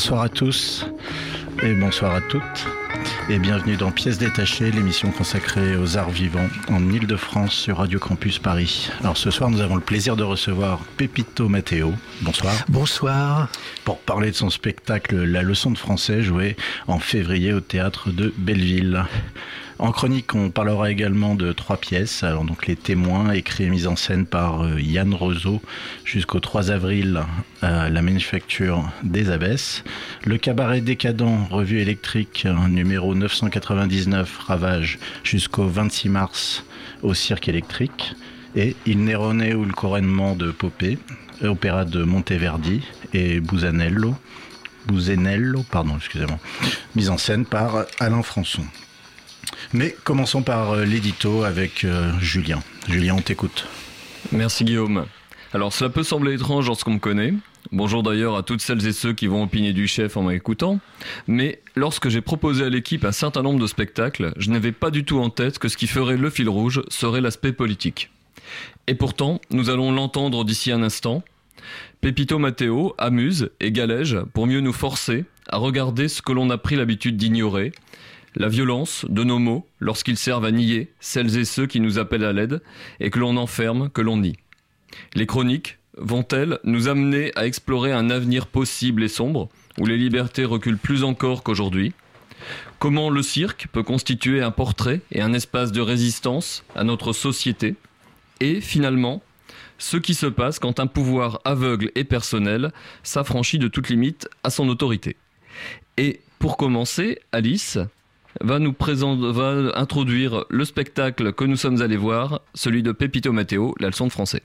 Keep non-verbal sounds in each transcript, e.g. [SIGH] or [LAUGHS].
Bonsoir à tous et bonsoir à toutes et bienvenue dans Pièces détachées, l'émission consacrée aux arts vivants en Ile-de-France sur Radio Campus Paris. Alors ce soir nous avons le plaisir de recevoir Pepito Matteo. Bonsoir. Bonsoir. Pour parler de son spectacle La leçon de français joué en février au théâtre de Belleville. En chronique, on parlera également de trois pièces. Alors donc Les Témoins, écrit et mis en scène par euh, Yann Roseau jusqu'au 3 avril à la Manufacture des Abbesses. Le Cabaret décadent, revue électrique euh, numéro 999, Ravage jusqu'au 26 mars au Cirque électrique. Et Il Nerone ou le couronnement de Popée, opéra de Monteverdi et Busanello. Busenello, pardon, excusez-moi, mise en scène par Alain Françon. Mais commençons par euh, l'édito avec euh, Julien. Julien, on t'écoute. Merci Guillaume. Alors cela peut sembler étrange lorsqu'on me connaît. Bonjour d'ailleurs à toutes celles et ceux qui vont opiner du chef en m'écoutant. Mais lorsque j'ai proposé à l'équipe un certain nombre de spectacles, je n'avais pas du tout en tête que ce qui ferait le fil rouge serait l'aspect politique. Et pourtant, nous allons l'entendre d'ici un instant. Pepito Matteo amuse et galège pour mieux nous forcer à regarder ce que l'on a pris l'habitude d'ignorer, la violence de nos mots lorsqu'ils servent à nier celles et ceux qui nous appellent à l'aide et que l'on enferme, que l'on nie. Les chroniques vont-elles nous amener à explorer un avenir possible et sombre où les libertés reculent plus encore qu'aujourd'hui? Comment le cirque peut constituer un portrait et un espace de résistance à notre société? Et finalement, ce qui se passe quand un pouvoir aveugle et personnel s'affranchit de toute limite à son autorité? Et pour commencer, Alice va nous présenter, va introduire le spectacle que nous sommes allés voir, celui de Pepito Matteo, la leçon de français.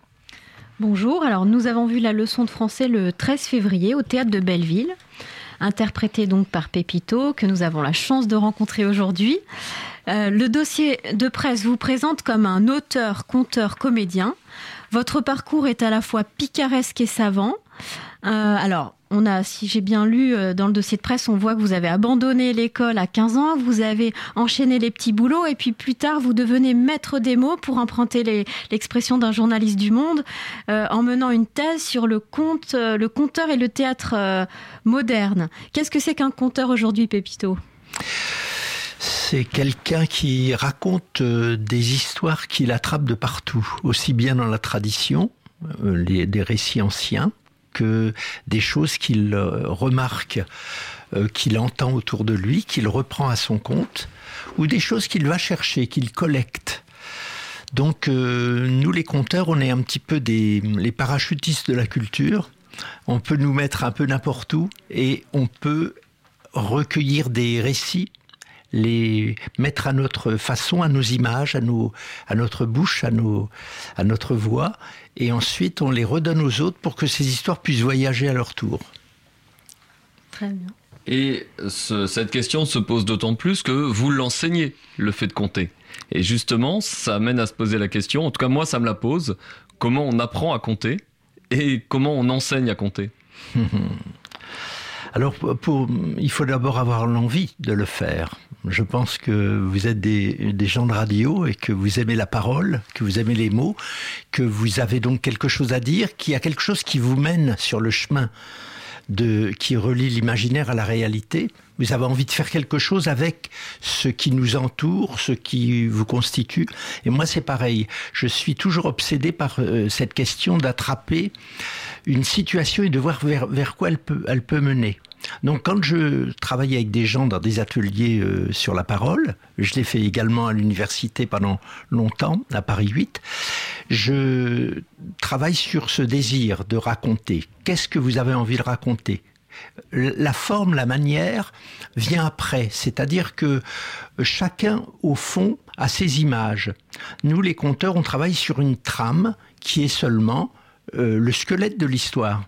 Bonjour, alors nous avons vu la leçon de français le 13 février au théâtre de Belleville, interprétée donc par Pépito, que nous avons la chance de rencontrer aujourd'hui. Euh, le dossier de presse vous présente comme un auteur, conteur, comédien. Votre parcours est à la fois picaresque et savant. Euh, alors, on a, si j'ai bien lu euh, dans le dossier de presse, on voit que vous avez abandonné l'école à 15 ans, vous avez enchaîné les petits boulots et puis plus tard vous devenez maître des mots pour emprunter l'expression d'un journaliste du Monde euh, en menant une thèse sur le conte, euh, le conteur et le théâtre moderne. Qu'est-ce que c'est qu'un conteur aujourd'hui, Pépito? C'est quelqu'un qui raconte des histoires qu'il attrape de partout, aussi bien dans la tradition, des récits anciens, que des choses qu'il euh, remarque, euh, qu'il entend autour de lui, qu'il reprend à son compte, ou des choses qu'il va chercher, qu'il collecte. Donc euh, nous les conteurs, on est un petit peu des les parachutistes de la culture. On peut nous mettre un peu n'importe où et on peut recueillir des récits, les mettre à notre façon, à nos images, à, nos, à notre bouche, à, nos, à notre voix, et ensuite on les redonne aux autres pour que ces histoires puissent voyager à leur tour. Très bien. Et ce- cette question se pose d'autant plus que vous l'enseignez, le fait de compter. Et justement, ça amène à se poser la question, en tout cas moi ça me la pose, comment on apprend à compter et comment on enseigne à compter? [LAUGHS] Alors, il faut d'abord avoir l'envie de le faire. Je pense que vous êtes des, des gens de radio et que vous aimez la parole, que vous aimez les mots, que vous avez donc quelque chose à dire, qu'il y a quelque chose qui vous mène sur le chemin de, qui relie l'imaginaire à la réalité. Vous avez envie de faire quelque chose avec ce qui nous entoure, ce qui vous constitue. Et moi, c'est pareil. Je suis toujours obsédé par euh, cette question d'attraper une situation et de voir vers, quoi elle peut, elle peut mener. Donc, quand je travaille avec des gens dans des ateliers euh, sur la parole, je l'ai fait également à l'université pendant longtemps, à Paris 8, je travaille sur ce désir de raconter. Qu'est-ce que vous avez envie de raconter? La forme, la manière vient après. C'est-à-dire que chacun, au fond, a ses images. Nous, les conteurs, on travaille sur une trame qui est seulement euh, le squelette de l'histoire.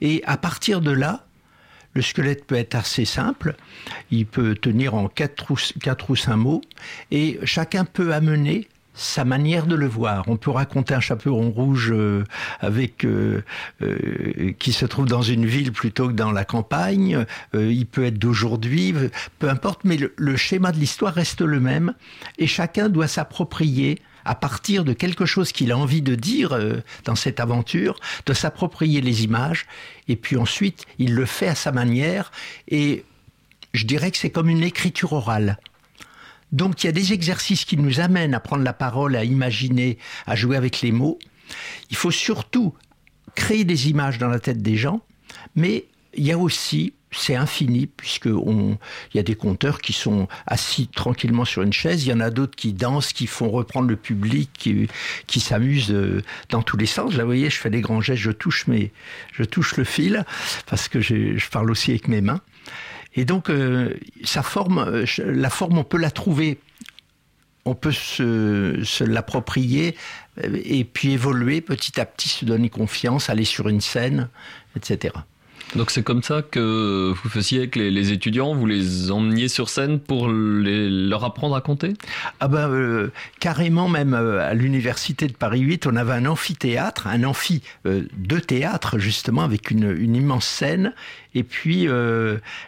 Et à partir de là, le squelette peut être assez simple, il peut tenir en quatre ou, quatre ou cinq mots, et chacun peut amener sa manière de le voir. On peut raconter un chaperon rouge euh, avec euh, euh, qui se trouve dans une ville plutôt que dans la campagne. il peut être d'aujourd'hui, peu importe, mais le schéma de l'histoire reste le même et chacun doit s'approprier à partir de quelque chose qu'il a envie de dire dans cette aventure, de s'approprier les images, et puis ensuite il le fait à sa manière, et je dirais que c'est comme une écriture orale. Donc il y a des exercices qui nous amènent à prendre la parole, à imaginer, à jouer avec les mots. Il faut surtout créer des images dans la tête des gens, mais il y a aussi, c'est infini, puisqu'il y a des conteurs qui sont assis tranquillement sur une chaise, il y en a d'autres qui dansent, qui font reprendre le public, qui, s'amusent euh, dans tous les sens. Là, vous voyez, je fais des grands gestes, je touche, mes, je touche le fil, parce que je parle aussi avec mes mains. Et donc, euh, sa forme, euh, la forme, on peut la trouver, on peut se, l'approprier euh, et puis évoluer petit à petit, se donner confiance, aller sur une scène, etc. Donc c'est comme ça que vous faisiez avec les, étudiants, vous les emmeniez sur scène pour leur apprendre à compter? Ah ben euh, carrément même euh, à l'université de Paris 8, on avait un amphithéâtre, un amphi euh, de théâtre justement avec une, une immense scène. Et puis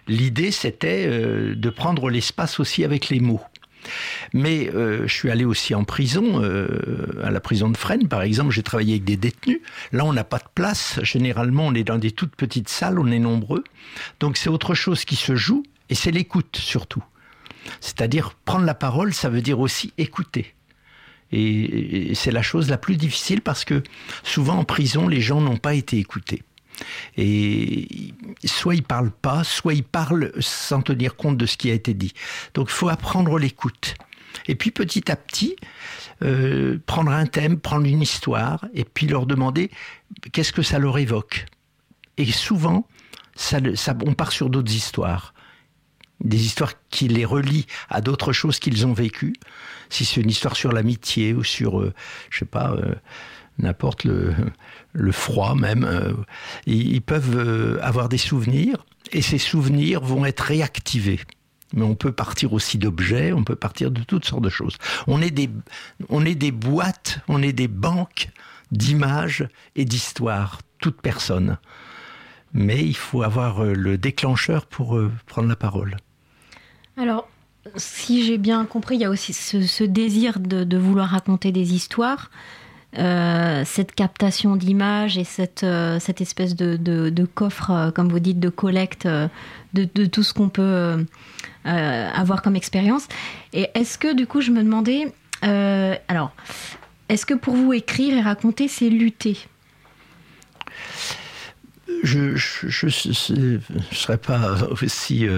l'idée c'était de prendre l'espace aussi avec les mots. Mais euh, je suis allé aussi en prison, euh, à la prison de Fresnes par exemple, j'ai travaillé avec des détenus. Là, on n'a pas de place. Généralement, on est dans des toutes petites salles, on est nombreux. Donc c'est autre chose qui se joue, et c'est l'écoute surtout. C'est-à-dire prendre la parole, ça veut dire aussi écouter. Et c'est la chose la plus difficile parce que souvent en prison, les gens n'ont pas été écoutés. Et soit ils parlent pas, soit ils parlent sans tenir compte de ce qui a été dit. Donc il faut apprendre l'écoute. Et puis petit à petit, euh, prendre un thème, prendre une histoire, et puis leur demander qu'est-ce que ça leur évoque. Et souvent, ça, on part sur d'autres histoires. Des histoires qui les relient à d'autres choses qu'ils ont vécues. Si c'est une histoire sur l'amitié ou sur, euh, je sais pas, euh, n'importe le, froid même. Euh, ils peuvent euh, avoir des souvenirs et ces souvenirs vont être réactivés. Mais on peut partir aussi d'objets, on peut partir de toutes sortes de choses. On est des, on est des boîtes, on est des banques d'images et d'histoires, toute personne. Mais il faut avoir euh, le déclencheur pour prendre la parole. Alors, si j'ai bien compris, il y a aussi ce, désir de, vouloir raconter des histoires. Euh, cette captation d'images et cette, euh, cette espèce de, de, coffre, euh, comme vous dites, de collecte de, de tout ce qu'on peut avoir comme expérience. Et est-ce que, du coup, je me demandais, alors, est-ce que pour vous écrire et raconter, c'est lutter? Je ne serais pas aussi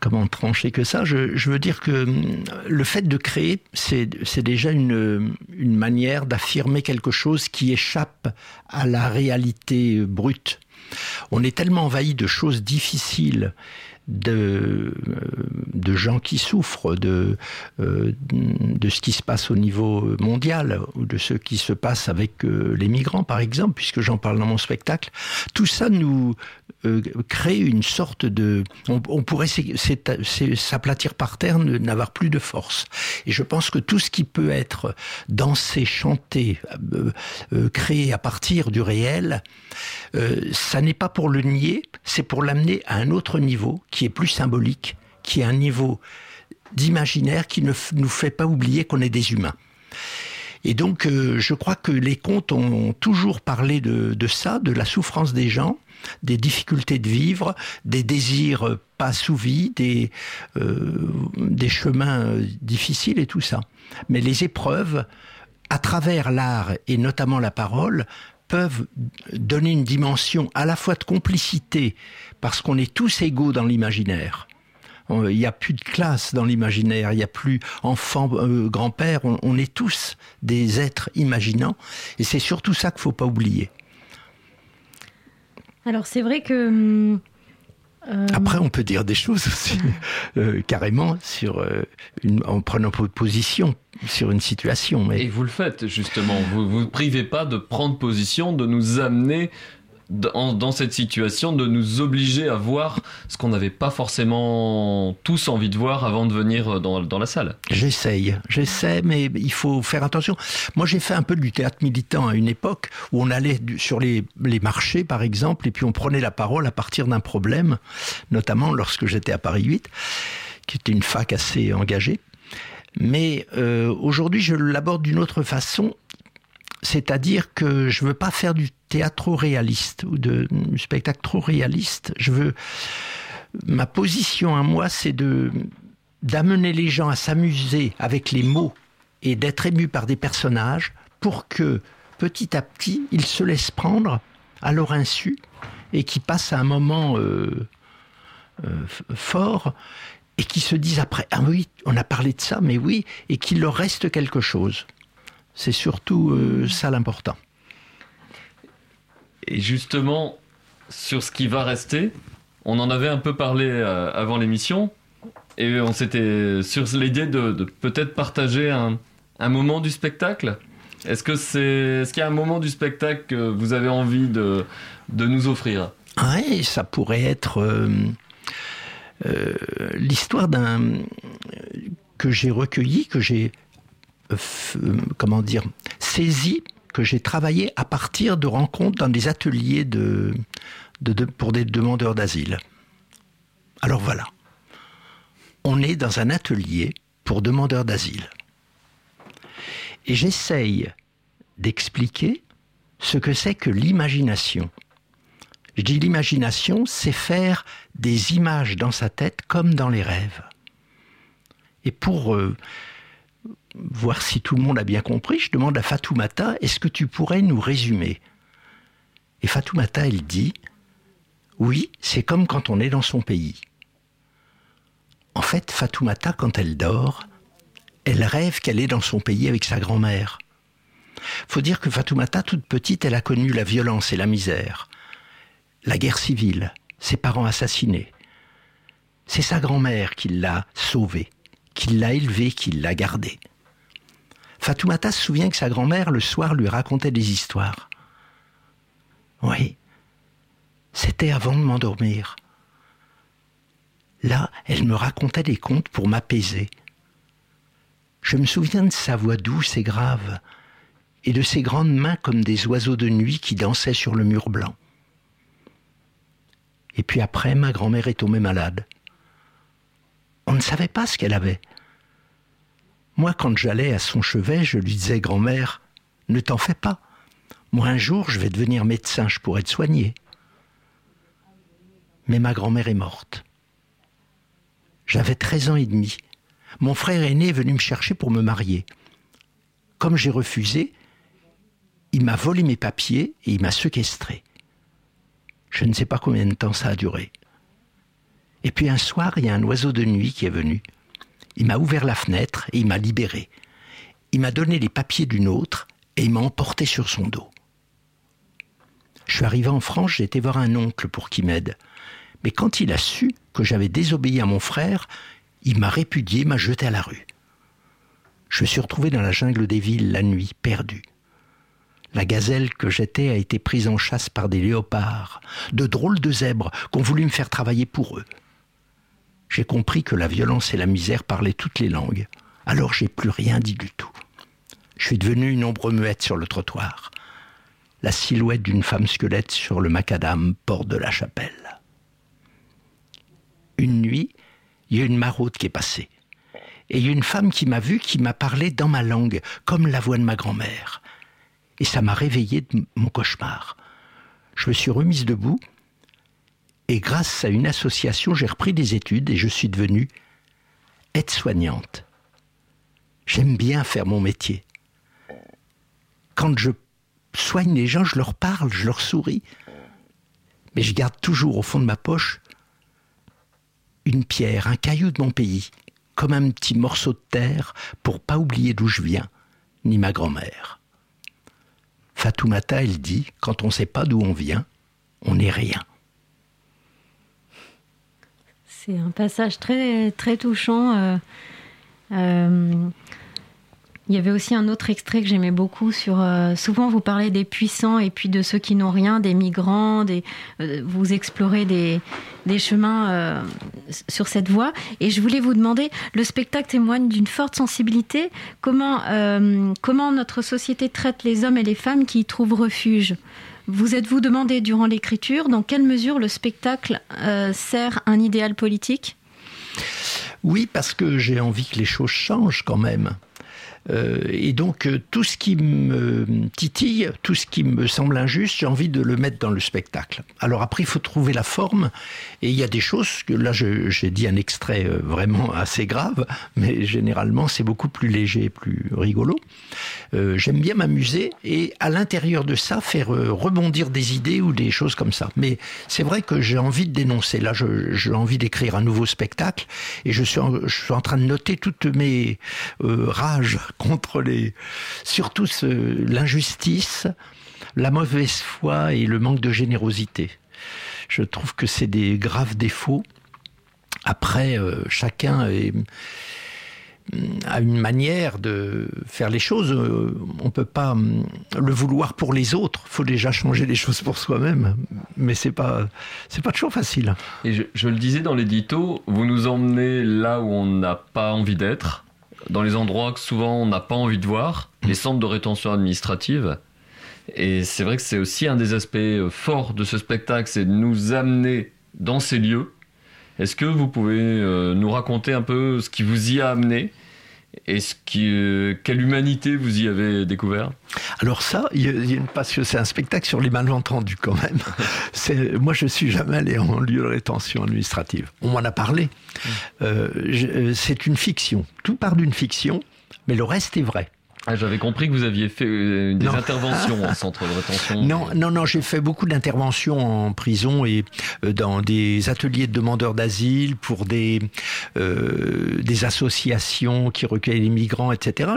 comment trancher que ça? Je, veux dire que hum, le fait de créer, c'est déjà une, manière d'affirmer quelque chose qui échappe à la réalité brute. On est tellement envahi de choses difficiles de, de gens qui souffrent, de, euh, de ce qui se passe au niveau mondial, ou de ce qui se passe avec euh, les migrants, par exemple, puisque j'en parle dans mon spectacle. Tout ça nous euh, crée une sorte de... On, pourrait s'aplatir par terre, n'avoir plus de force. Et je pense que tout ce qui peut être dansé, chanté, créé à partir du réel, ça n'est pas pour le nier, c'est pour l'amener à un autre niveau qui est plus symbolique, qui est un niveau d'imaginaire qui ne nous fait pas oublier qu'on est des humains. Et donc, euh, je crois que les contes ont toujours parlé de, ça, de la souffrance des gens, des difficultés de vivre, des désirs pas assouvis, des, euh, des chemins difficiles et tout ça. Mais les épreuves, à travers l'art et notamment la parole, peuvent donner une dimension à la fois de complicité, parce qu'on est tous égaux dans l'imaginaire. Il n'y a plus de classe dans l'imaginaire, il n'y a plus enfant, euh, grand-père, on, est tous des êtres imaginants, et c'est surtout ça qu'il ne faut pas oublier. Alors c'est vrai que hum, euh, Après, on peut dire des choses aussi, euh, carrément, sur, euh, une, en prenant position sur une situation. Mais... Et vous le faites, justement. Vous ne vous privez pas de prendre position, de nous amener dans, cette situation de nous obliger à voir ce qu'on n'avait pas forcément tous envie de voir avant de venir dans, dans la salle. J'essaye, j'essaie, mais il faut faire attention. Moi, j'ai fait un peu du théâtre militant à une époque où on allait sur les, les marchés, par exemple, et puis on prenait la parole à partir d'un problème, notamment lorsque j'étais à Paris 8, qui était une fac assez engagée. Mais euh, aujourd'hui, je l'aborde d'une autre façon c'est-à-dire que je veux pas faire du théâtre trop réaliste ou de, du spectacle trop réaliste. Je veux ma position à moi, c'est de d'amener les gens à s'amuser avec les mots et d'être émus par des personnages pour que petit à petit ils se laissent prendre à leur insu et qui passent à un moment euh, euh, fort et qui se disent après ah oui on a parlé de ça mais oui et qu'il leur reste quelque chose. C'est surtout euh, ça l'important. Et justement, sur ce qui va rester, on en avait un peu parlé euh, avant l'émission, et on s'était sur l'idée de, peut-être partager un, moment du spectacle. Est-ce que c'est, ce qu'il y a un moment du spectacle que vous avez envie de, de nous offrir? Oui, ça pourrait être euh, l'histoire d'un que j'ai recueilli, que j'ai comment dire, saisi que j'ai travaillé à partir de rencontres dans des ateliers de, pour des demandeurs d'asile. Alors voilà, on est dans un atelier pour demandeurs d'asile. Et j'essaye d'expliquer ce que c'est que l'imagination. Je dis l'imagination, c'est faire des images dans sa tête comme dans les rêves. Et pour euh, voir si tout le monde a bien compris, je demande à Fatoumata, est-ce que tu pourrais nous résumer? Et Fatoumata, elle dit, oui, c'est comme quand on est dans son pays. En fait, Fatoumata, quand elle dort, elle rêve qu'elle est dans son pays avec sa grand-mère. Faut dire que Fatoumata, toute petite, elle a connu la violence et la misère, la guerre civile, ses parents assassinés. C'est sa grand-mère qui l'a sauvée, qui l'a élevée, qui l'a gardée. Fatoumata se souvient que sa grand-mère, le soir, lui racontait des histoires. Oui, c'était avant de m'endormir. Là, elle me racontait des contes pour m'apaiser. Je me souviens de sa voix douce et grave, et de ses grandes mains comme des oiseaux de nuit qui dansaient sur le mur blanc. Et puis après, ma grand-mère est tombée malade. On ne savait pas ce qu'elle avait. Moi, quand j'allais à son chevet, je lui disais, grand-mère, ne t'en fais pas. Moi, un jour, je vais devenir médecin, je pourrais te soigner. Mais ma grand-mère est morte. J'avais 13 ans et demi. Mon frère aîné est venu me chercher pour me marier. Comme j'ai refusé, il m'a volé mes papiers et il m'a séquestré. Je ne sais pas combien de temps ça a duré. Et puis un soir, il y a un oiseau de nuit qui est venu. Il m'a ouvert la fenêtre et il m'a libéré. Il m'a donné les papiers d'une autre et il m'a emporté sur son dos. Je suis arrivé en France, j'ai été voir un oncle pour qu'il m'aide. Mais quand il a su que j'avais désobéi à mon frère, il m'a répudié, m'a jeté à la rue. Je me suis retrouvé dans la jungle des villes la nuit, perdu. La gazelle que j'étais a été prise en chasse par des léopards, de drôles de zèbres qu'on voulu me faire travailler pour eux j'ai compris que la violence et la misère parlaient toutes les langues. Alors j'ai plus rien dit du tout. Je suis devenu une ombre muette sur le trottoir, la silhouette d'une femme squelette sur le macadam porte de la chapelle. Une nuit, il y a une maraude qui est passée. Et il y a une femme qui m'a vu, qui m'a parlé dans ma langue, comme la voix de ma grand-mère. Et ça m'a réveillé de mon cauchemar. Je me suis remise debout, et grâce à une association, j'ai repris des études et je suis devenue aide-soignante. J'aime bien faire mon métier. Quand je soigne les gens, je leur parle, je leur souris. Mais je garde toujours au fond de ma poche une pierre, un caillou de mon pays, comme un petit morceau de terre pour pas oublier d'où je viens, ni ma grand-mère. Fatoumata, elle dit, quand on ne sait pas d'où on vient, on n'est rien. C'est un passage très, très touchant. Euh, euh, il y avait aussi un autre extrait que j'aimais beaucoup sur. Euh, souvent, vous parlez des puissants et puis de ceux qui n'ont rien, des migrants. Des, vous explorez des, des chemins sur cette voie. Et je voulais vous demander le spectacle témoigne d'une forte sensibilité. Comment, comment notre société traite les hommes et les femmes qui y trouvent refuge? Vous êtes-vous demandé durant l'écriture dans quelle mesure le spectacle euh, sert un idéal politique? Oui, parce que j'ai envie que les choses changent quand même. Euh, et donc euh, tout ce qui me titille, tout ce qui me semble injuste, j'ai envie de le mettre dans le spectacle. Alors après, il faut trouver la forme. Et il y a des choses que là, j'ai dit un extrait vraiment assez grave, mais généralement c'est beaucoup plus léger, plus rigolo. J'aime bien m'amuser et à l'intérieur de ça faire rebondir des idées ou des choses comme ça. Mais c'est vrai que j'ai envie de dénoncer. Là, j'ai envie d'écrire un nouveau spectacle et je suis en, je suis en train de noter toutes mes rages [LAUGHS] contre les, surtout l'injustice, la mauvaise foi et le manque de générosité. Je trouve que c'est des graves défauts. Après, euh, chacun a une manière de faire les choses. Euh, on ne peut pas hum, le vouloir pour les autres. Il faut déjà changer les choses pour soi-même. Mais c'est pas, c'est pas toujours facile. Et je, je le disais dans l'édito, vous nous emmenez là où on n'a pas envie d'être dans les endroits que souvent on n'a pas envie de voir, les centres de rétention administrative. Et c'est vrai que c'est aussi un des aspects euh, forts de ce spectacle, c'est de nous amener dans ces lieux. Est-ce que vous pouvez euh, nous raconter un peu ce qui vous y a amené et ce qui, euh, quelle humanité vous y avez découvert? Alors ça, il y a une passion. C'est un spectacle sur les malentendus quand même. [LAUGHS] c'est, moi, je suis jamais allé en lieu de rétention administrative. On m'en a parlé. Mmh. Euh, c'est une fiction. Tout part d'une fiction, mais le reste est vrai. Ah, j'avais compris que vous aviez fait euh, des interventions en centre de rétention. Non, non, non, j'ai fait beaucoup d'interventions en prison et euh, dans des ateliers de demandeurs d'asile pour des euh, des associations qui recueillent les migrants, etc.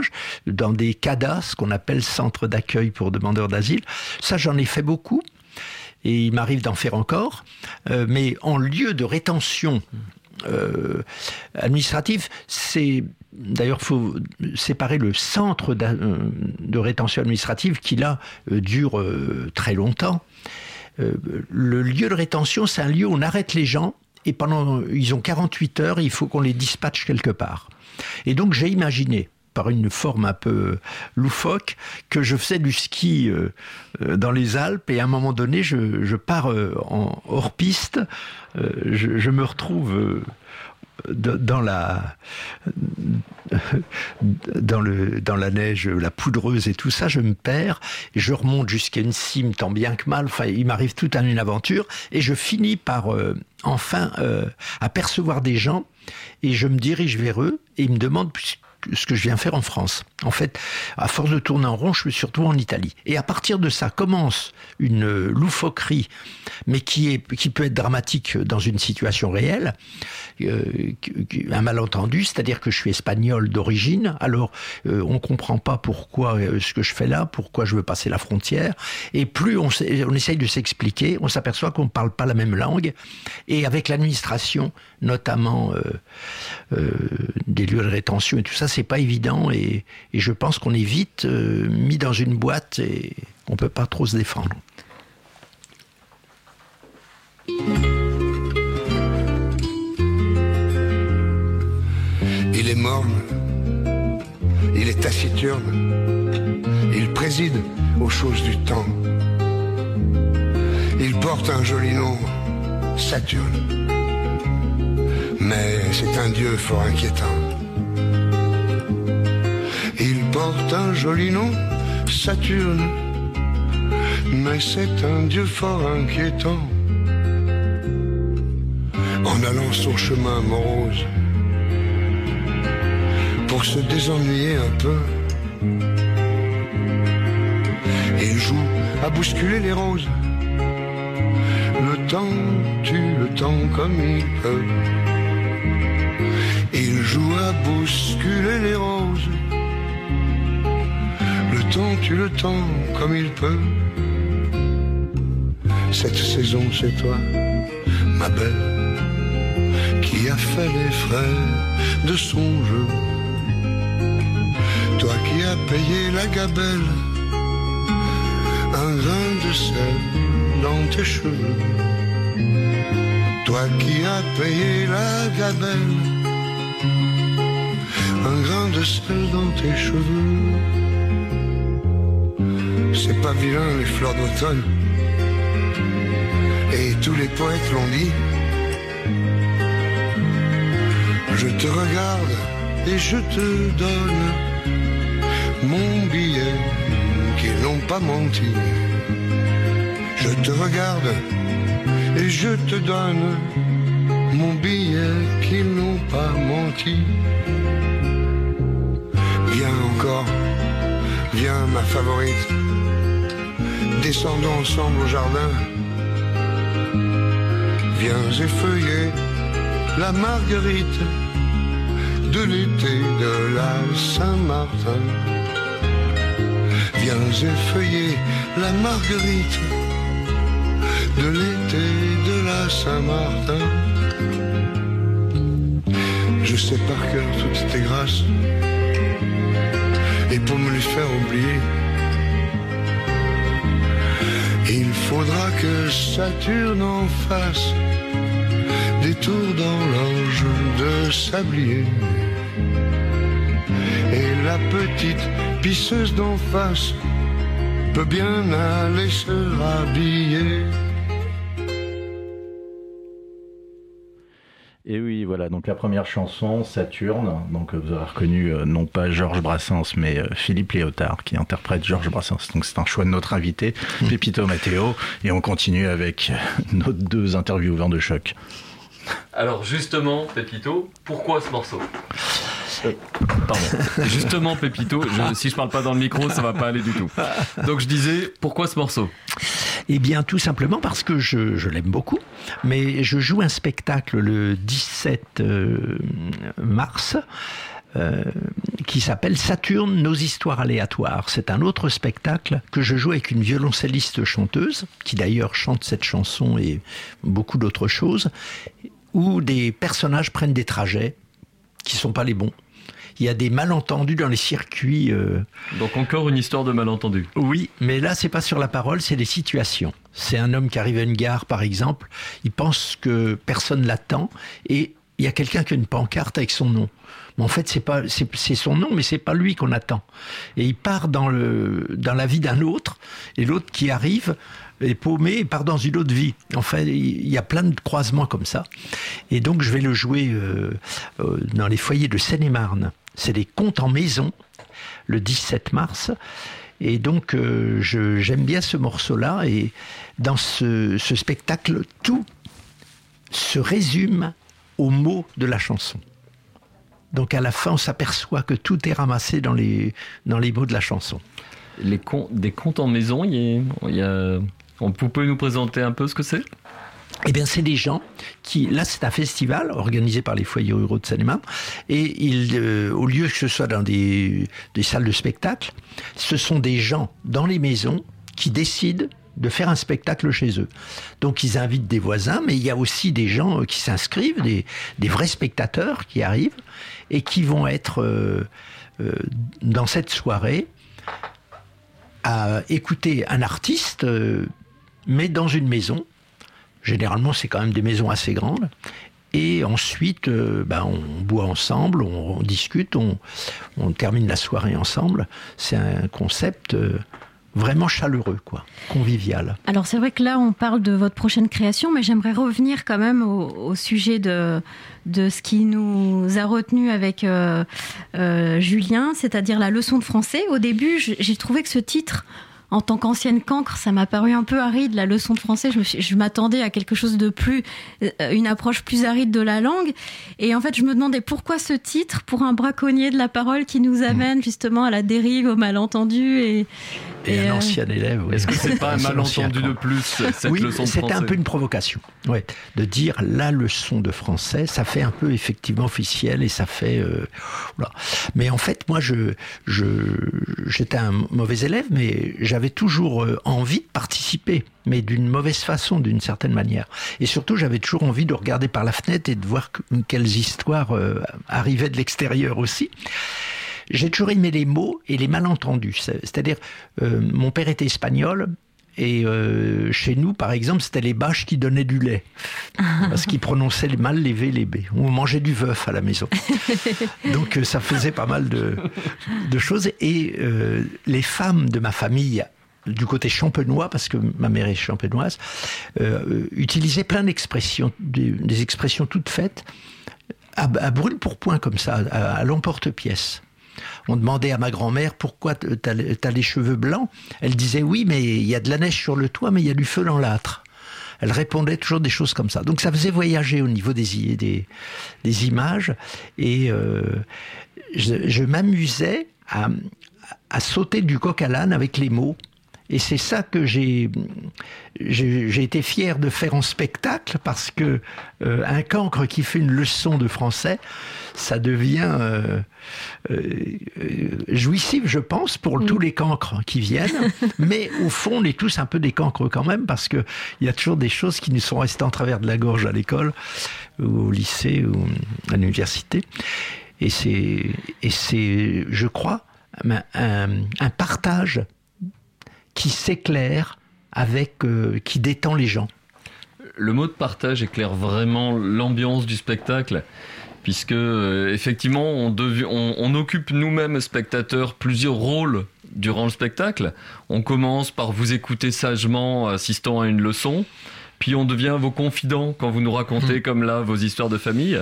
Dans des CADAS, ce qu'on appelle centres d'accueil pour demandeurs d'asile. Ça, j'en ai fait beaucoup et il m'arrive d'en faire encore. mais en lieu de rétention euh, administratif, c'est D'ailleurs, il faut séparer le centre euh, de rétention administrative qui, là, euh, dure très longtemps. Le lieu de rétention, c'est un lieu où on arrête les gens et pendant, ils ont 48 heures, il faut qu'on les dispatche quelque part. Et donc, j'ai imaginé, par une forme un peu loufoque, que je faisais du ski dans les Alpes et à un moment donné, je, pars en hors piste, je, je, me retrouve dans la [LAUGHS] dans le dans la neige la poudreuse et tout ça je me perds et je remonte jusqu'à une cime tant bien que mal enfin il m'arrive toute une aventure et je finis par euh, enfin euh, apercevoir des gens et je me dirige vers eux et ils me demandent ce que je viens faire en France. En fait, à force de tourner en rond, je suis surtout en Italie. Et à partir de ça commence une loufoquerie, mais qui, est, qui peut être dramatique dans une situation réelle, euh, un malentendu, c'est-à-dire que je suis espagnol d'origine, alors euh, on comprend pas pourquoi euh, ce que je fais là, pourquoi je veux passer la frontière, et plus on, on essaye de s'expliquer, on s'aperçoit qu'on ne parle pas la même langue, et avec l'administration, notamment des lieux de rétention et tout ça, c'est pas évident et, je pense qu'on est vite euh, mis dans une boîte et on peut pas trop se défendre. Il est morne, il est taciturne, il préside aux choses du temps. Il porte un joli nom, Saturne, mais c'est un dieu fort inquiétant porte un joli nom, Saturne, mais c'est un dieu fort inquiétant. En allant son chemin morose, pour se désennuyer un peu, il joue à bousculer les roses. Le temps tue le temps comme il peut. Bousculer les roses temps tue le temps comme il peut. Cette saison, c'est toi, ma belle, qui a fait les frais de son jeu. Toi qui as payé la gabelle, un grain de sel dans tes cheveux. Toi qui as payé la gabelle, un grain de sel dans tes cheveux. C'est pas vilain les fleurs d'automne, et tous les poètes l'ont dit. Je te regarde et je te donne mon billet qu'ils n'ont pas menti. Je te regarde et je te donne mon billet qu'ils n'ont pas menti. Viens ma favorite, descendons ensemble au jardin. Viens effeuiller la marguerite de l'été de la Saint-Martin. Viens effeuiller la marguerite de l'été de la Saint-Martin. Je sais par cœur toutes tes grâces, et pour me les faire oublier, il faudra que Saturne en fasse des tours dans l'ange de sablier. Et la petite pisseuse d'en face peut bien aller se rhabiller. Donc la première chanson, Saturne, donc vous avez reconnu euh, non pas Georges Brassens, mais euh, Philippe Léotard qui interprète Georges Brassens. Donc c'est un choix de notre invité, Pépito Matteo, et on continue avec euh, nos deux intervieweurs de choc. Alors justement, Pépito, pourquoi ce morceau? Pardon. [LAUGHS] Justement, Pépito, je- si je parle pas dans le micro, ça va pas aller du tout. Donc je disais, pourquoi ce morceau? Eh bien, tout simplement parce que je, l'aime beaucoup, mais je joue un spectacle le 17 euh, mars. euh, qui s'appelle Saturne, nos histoires aléatoires. C'est un autre spectacle que je joue avec une violoncelliste chanteuse, qui d'ailleurs chante cette chanson et beaucoup d'autres choses, où des personnages prennent des trajets qui sont pas les bons. Il y a des malentendus dans les circuits. euh, Donc encore une histoire de malentendu. oui, mais là, c'est pas sur la parole, c'est les situations. C'est un homme qui arrive à une gare, par exemple, il pense que personne l'attend et il y a quelqu'un qui a une pancarte avec son nom. Mais en fait, c'est pas, c'est son nom, mais c'est pas lui qu'on attend. Et il part dans le, dans la vie d'un autre, et l'autre qui arrive est paumé et part dans une autre vie. Enfin, il y a plein de croisements comme ça. Et donc, je vais le jouer euh, euh, dans les foyers de Seine-et-Marne. C'est des contes en maison, le 17 mars. Et donc, euh, j'aime bien ce morceau-là. Et dans ce, spectacle, tout se résume aux mots de la chanson. Donc, à la fin, on s'aperçoit que tout est ramassé dans les, dans les mots de la chanson. Les des contes en maison, y il y a- on pouvez nous présenter un peu ce que c'est? Eh bien, c'est des gens qui, là, c'est un festival organisé par les foyers ruraux de seine et ils, euh, au lieu que ce soit dans des, des salles de spectacle, ce sont des gens dans les maisons qui décident de faire un spectacle chez eux. Donc, ils invitent des voisins, mais il y a aussi des gens euh, qui s'inscrivent, des, des vrais spectateurs qui arrivent et qui vont être euh, dans cette soirée à écouter un artiste, mais dans une maison. Généralement, c'est quand même des maisons assez grandes. Et ensuite, euh, ben, on boit ensemble, on, discute, on, termine la soirée ensemble. C'est un concept euh, vraiment chaleureux, quoi, convivial. Alors c'est vrai que là on parle de votre prochaine création, mais j'aimerais revenir quand même au, sujet de, ce qui nous a retenu avec euh, Julien, c'est-à-dire la leçon de français. Au début, j'ai trouvé que ce titre, en tant qu'ancienne cancre, ça m'a paru un peu aride, la leçon de français. Je, m'attendais à quelque chose de plus, euh, une approche plus aride de la langue. Et en fait, je me demandais pourquoi ce titre pour un braconnier de la parole qui nous amène justement à la dérive, au malentendu et, Et, Et, un euh, ancien élève. oui. Est-ce que c'est pas un malentendu de plus, cette oui, leçon de c'était un peu une provocation. Ouais, de dire la leçon de français, ça fait un peu effectivement officiel et ça fait. euh, voilà. Mais en fait, moi, je, je, j'étais un mauvais élève, mais j'avais j'avais toujours euh, envie de participer, mais d'une mauvaise façon, d'une certaine manière. Et surtout, j'avais toujours envie de regarder par la fenêtre et de voir quelles histoires euh, arrivaient de l'extérieur aussi. J'ai toujours aimé les mots et les malentendus. C'est-à-dire, euh, mon père était espagnol, et euh, chez nous, par exemple, c'était les bâches qui donnaient du lait. [LAUGHS] Parce qu'ils prononçaient mal les V, les B. On mangeait du veuf à la maison. [LAUGHS] Donc ça faisait pas mal de, de choses. Et euh, les femmes de ma famille, du côté champenois, parce que ma mère est champenoise, euh, utilisaient plein d'expressions, des, expressions toutes faites, à, brûle pour point comme ça, à, l'emporte-pièce. On demandait à ma grand-mère pourquoi t'as as les cheveux blancs? Elle disait oui, mais il y a de la neige sur le toit, mais il y a du feu dans l'âtre. Elle répondait toujours des choses comme ça. Donc ça faisait voyager au niveau des, images. Et euh, je, m'amusais à sauter du coq à l'âne avec les mots. Et c'est ça que j'ai j'ai été fier de faire en spectacle parce que euh, un cancre qui fait une leçon de français, ça devient euh, euh, jouissif, je pense, pour oui. tous les cancres qui viennent. [LAUGHS] Mais au fond, on est tous un peu des cancres quand même parce que il y a toujours des choses qui nous sont restées en travers de la gorge à l'école ou au lycée ou à l'université. Et c'est et c'est, je crois, un, un, un partage qui s'éclaire avec euh, qui détend les gens. Le mot de partage éclaire vraiment l'ambiance du spectacle puisque euh, effectivement on, dev... on, on occupe nous-mêmes spectateurs plusieurs rôles durant le spectacle. On commence par vous écouter sagement assistant à une leçon, puis on devient vos confidents quand vous nous racontez mmh. comme là vos histoires de famille,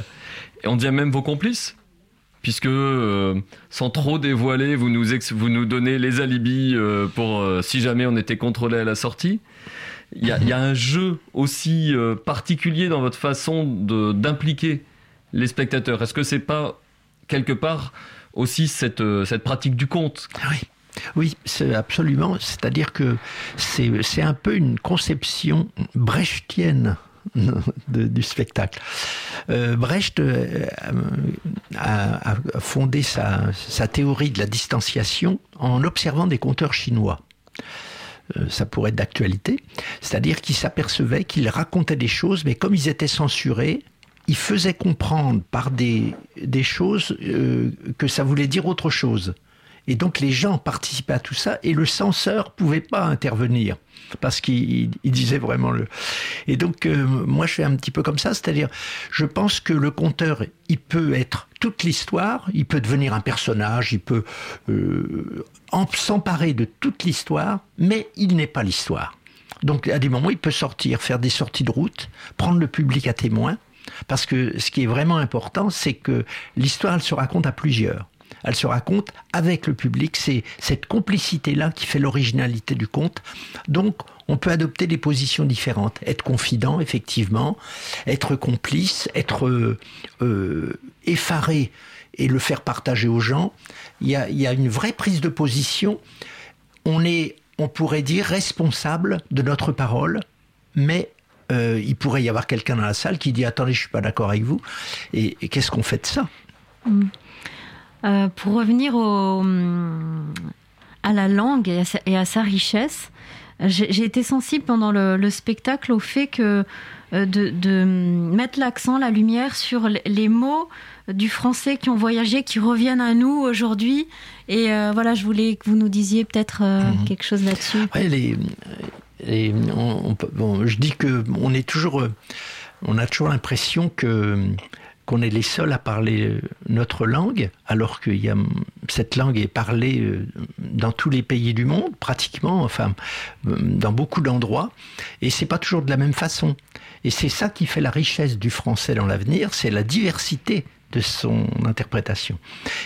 et on devient même vos complices puisque euh, sans trop dévoiler, vous nous, vous nous donnez les alibis euh, pour euh, si jamais on était contrôlé à la sortie. Il y, y, a un jeu aussi particulier dans votre façon d'impliquer les spectateurs. Est-ce que c'est pas quelque part aussi cette, cette pratique du conte? Oui. Oui, c'est absolument. C'est-à-dire que c'est un peu une conception brechtienne [LAUGHS] du spectacle. Euh, Brecht euh, a, fondé sa, théorie de la distanciation en observant des conteurs chinois. Euh, ça pourrait être d'actualité. C'est-à-dire qu'il s'apercevait qu'ils racontaient des choses, mais comme ils étaient censurés, ils faisaient comprendre par des, choses que ça voulait dire autre chose. Et donc les gens participaient à tout ça et le censeur pouvait pas intervenir parce qu'il disait vraiment le. Et donc euh, moi je fais un petit peu comme ça, c'est-à-dire je pense que le conteur il peut être toute l'histoire, il peut devenir un personnage, il peut euh, s'emparer de toute l'histoire, mais il n'est pas l'histoire. Donc à des moments il peut sortir, faire des sorties de route, prendre le public à témoin. Parce que ce qui est vraiment important, c'est que l'histoire, elle se raconte à plusieurs elle se raconte avec le public. C'est cette complicité-là qui fait l'originalité du conte. Donc, on peut adopter des positions différentes. Être confident, effectivement, être complice, être euh, euh, effaré et le faire partager aux gens. Il y, a, une vraie prise de position. On est, on pourrait dire, responsable de notre parole, mais euh, il pourrait y avoir quelqu'un dans la salle qui dit attendez, je suis pas d'accord avec vous. Et, qu'est-ce qu'on fait de ça? Mmh. Euh, pour revenir au, à la langue et à sa, et à sa richesse, j'ai été sensible pendant le, le, spectacle au fait que euh, de, de mettre l'accent, la lumière sur les mots du français qui ont voyagé, qui reviennent à nous aujourd'hui. Et euh, voilà, je voulais que vous nous disiez peut-être euh, mmh. quelque chose là-dessus. Ouais, les, les, on, on, bon, je dis que on est toujours, on a toujours l'impression que qu'on est les seuls à parler notre langue, alors que y a, cette langue est parlée euh, dans tous les pays du monde, pratiquement, enfin, dans beaucoup d'endroits, et c'est pas toujours de la même façon. Et c'est ça qui fait la richesse du français dans l'avenir, c'est la diversité de son interprétation.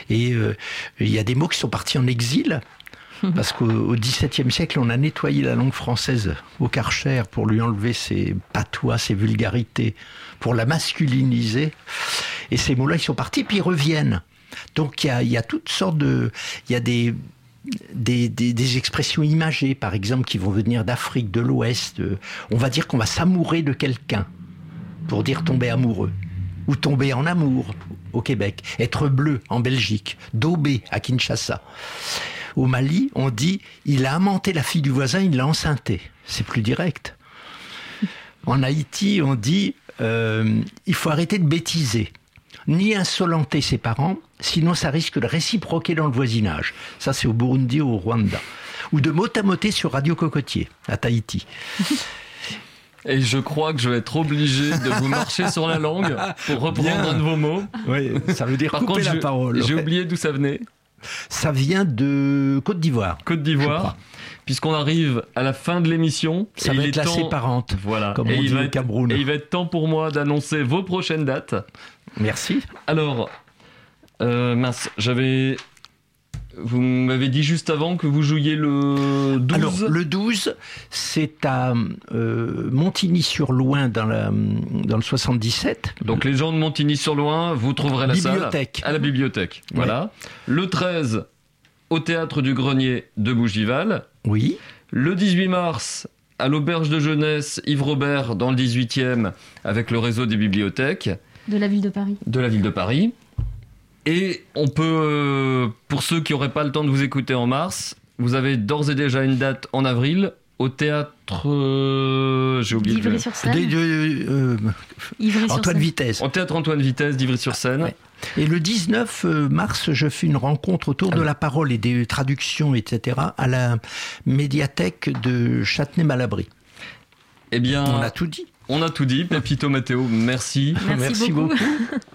Et euh, il y a des mots qui sont partis en exil, [LAUGHS] parce qu'au XVIIe siècle, on a nettoyé la langue française au Karcher pour lui enlever ses patois, ses vulgarités, pour la masculiniser. Et ces mots-là, ils sont partis, puis ils reviennent. Donc il y a, toutes sortes de... Il y a des, des, des, expressions imagées, par exemple, qui vont venir d'Afrique, de l'Ouest. On va dire qu'on va s'amourer de quelqu'un, pour dire tomber amoureux. Ou tomber en amour au Québec. Être bleu en Belgique. Daubé à Kinshasa Au Mali, on dit il a aimanté la fille du voisin, il l'a enceinté. C'est plus direct. En Haïti, on dit euh, il faut arrêter de bêtiser, ni insolenter ses parents, sinon ça risque de réciproquer dans le voisinage. Ça, c'est au Burundi ou au Rwanda. Ou de mot à moter sur Radio Cocotier, à Tahiti. [LAUGHS] Et je crois que je vais être obligé de vous marcher sur la langue pour reprendre Bien. un de vos mots. Oui, ça veut dire Par couper contre, la je- parole. j'ai oublié d'où ça venait. Ça vient de Côte d'Ivoire. Côte d'Ivoire. Puisqu'on arrive à la fin de l'émission. Ça va être est la temps- séparante. Voilà. Comme et on il dit va au être- Cameroun. Et il va être temps pour moi d'annoncer vos prochaines dates. Merci. Alors, euh, mince, j'avais. Vous m'avez dit juste avant que vous jouiez le 12. Alors, le 12, c'est à euh, Montigny-sur-Loing dans, la- dans le 77. Donc les gens de Montigny-sur-Loing, vous trouverez la Bibliothèque. salle à la bibliothèque. Voilà. Le 13, au théâtre du Grenier de Bougival. Oui. Le 18 mars, à l'auberge de jeunesse Yves Robert dans le 18e avec le réseau des bibliothèques De la ville de Paris. de la ville de Paris. Et on peut, euh, pour ceux qui n'auraient pas le temps de vous écouter en mars, vous avez d'ores et déjà une date en avril au théâtre. euh, J'ai oublié. le- D'Ivry-sur-Seine. Euh, Ivry-sur-Seine. Antoine Vitesse. Au théâtre Antoine Vitesse d'Ivry-sur-Seine. Ouais. Et le 19 mars, je fais une rencontre autour Ah de la parole et des traductions, etc., à la médiathèque de Châtenay-Malabry. Eh bien, On a tout dit. On a tout dit. Pepito Matteo, merci. Merci, Merci beaucoup. beaucoup. [LAUGHS]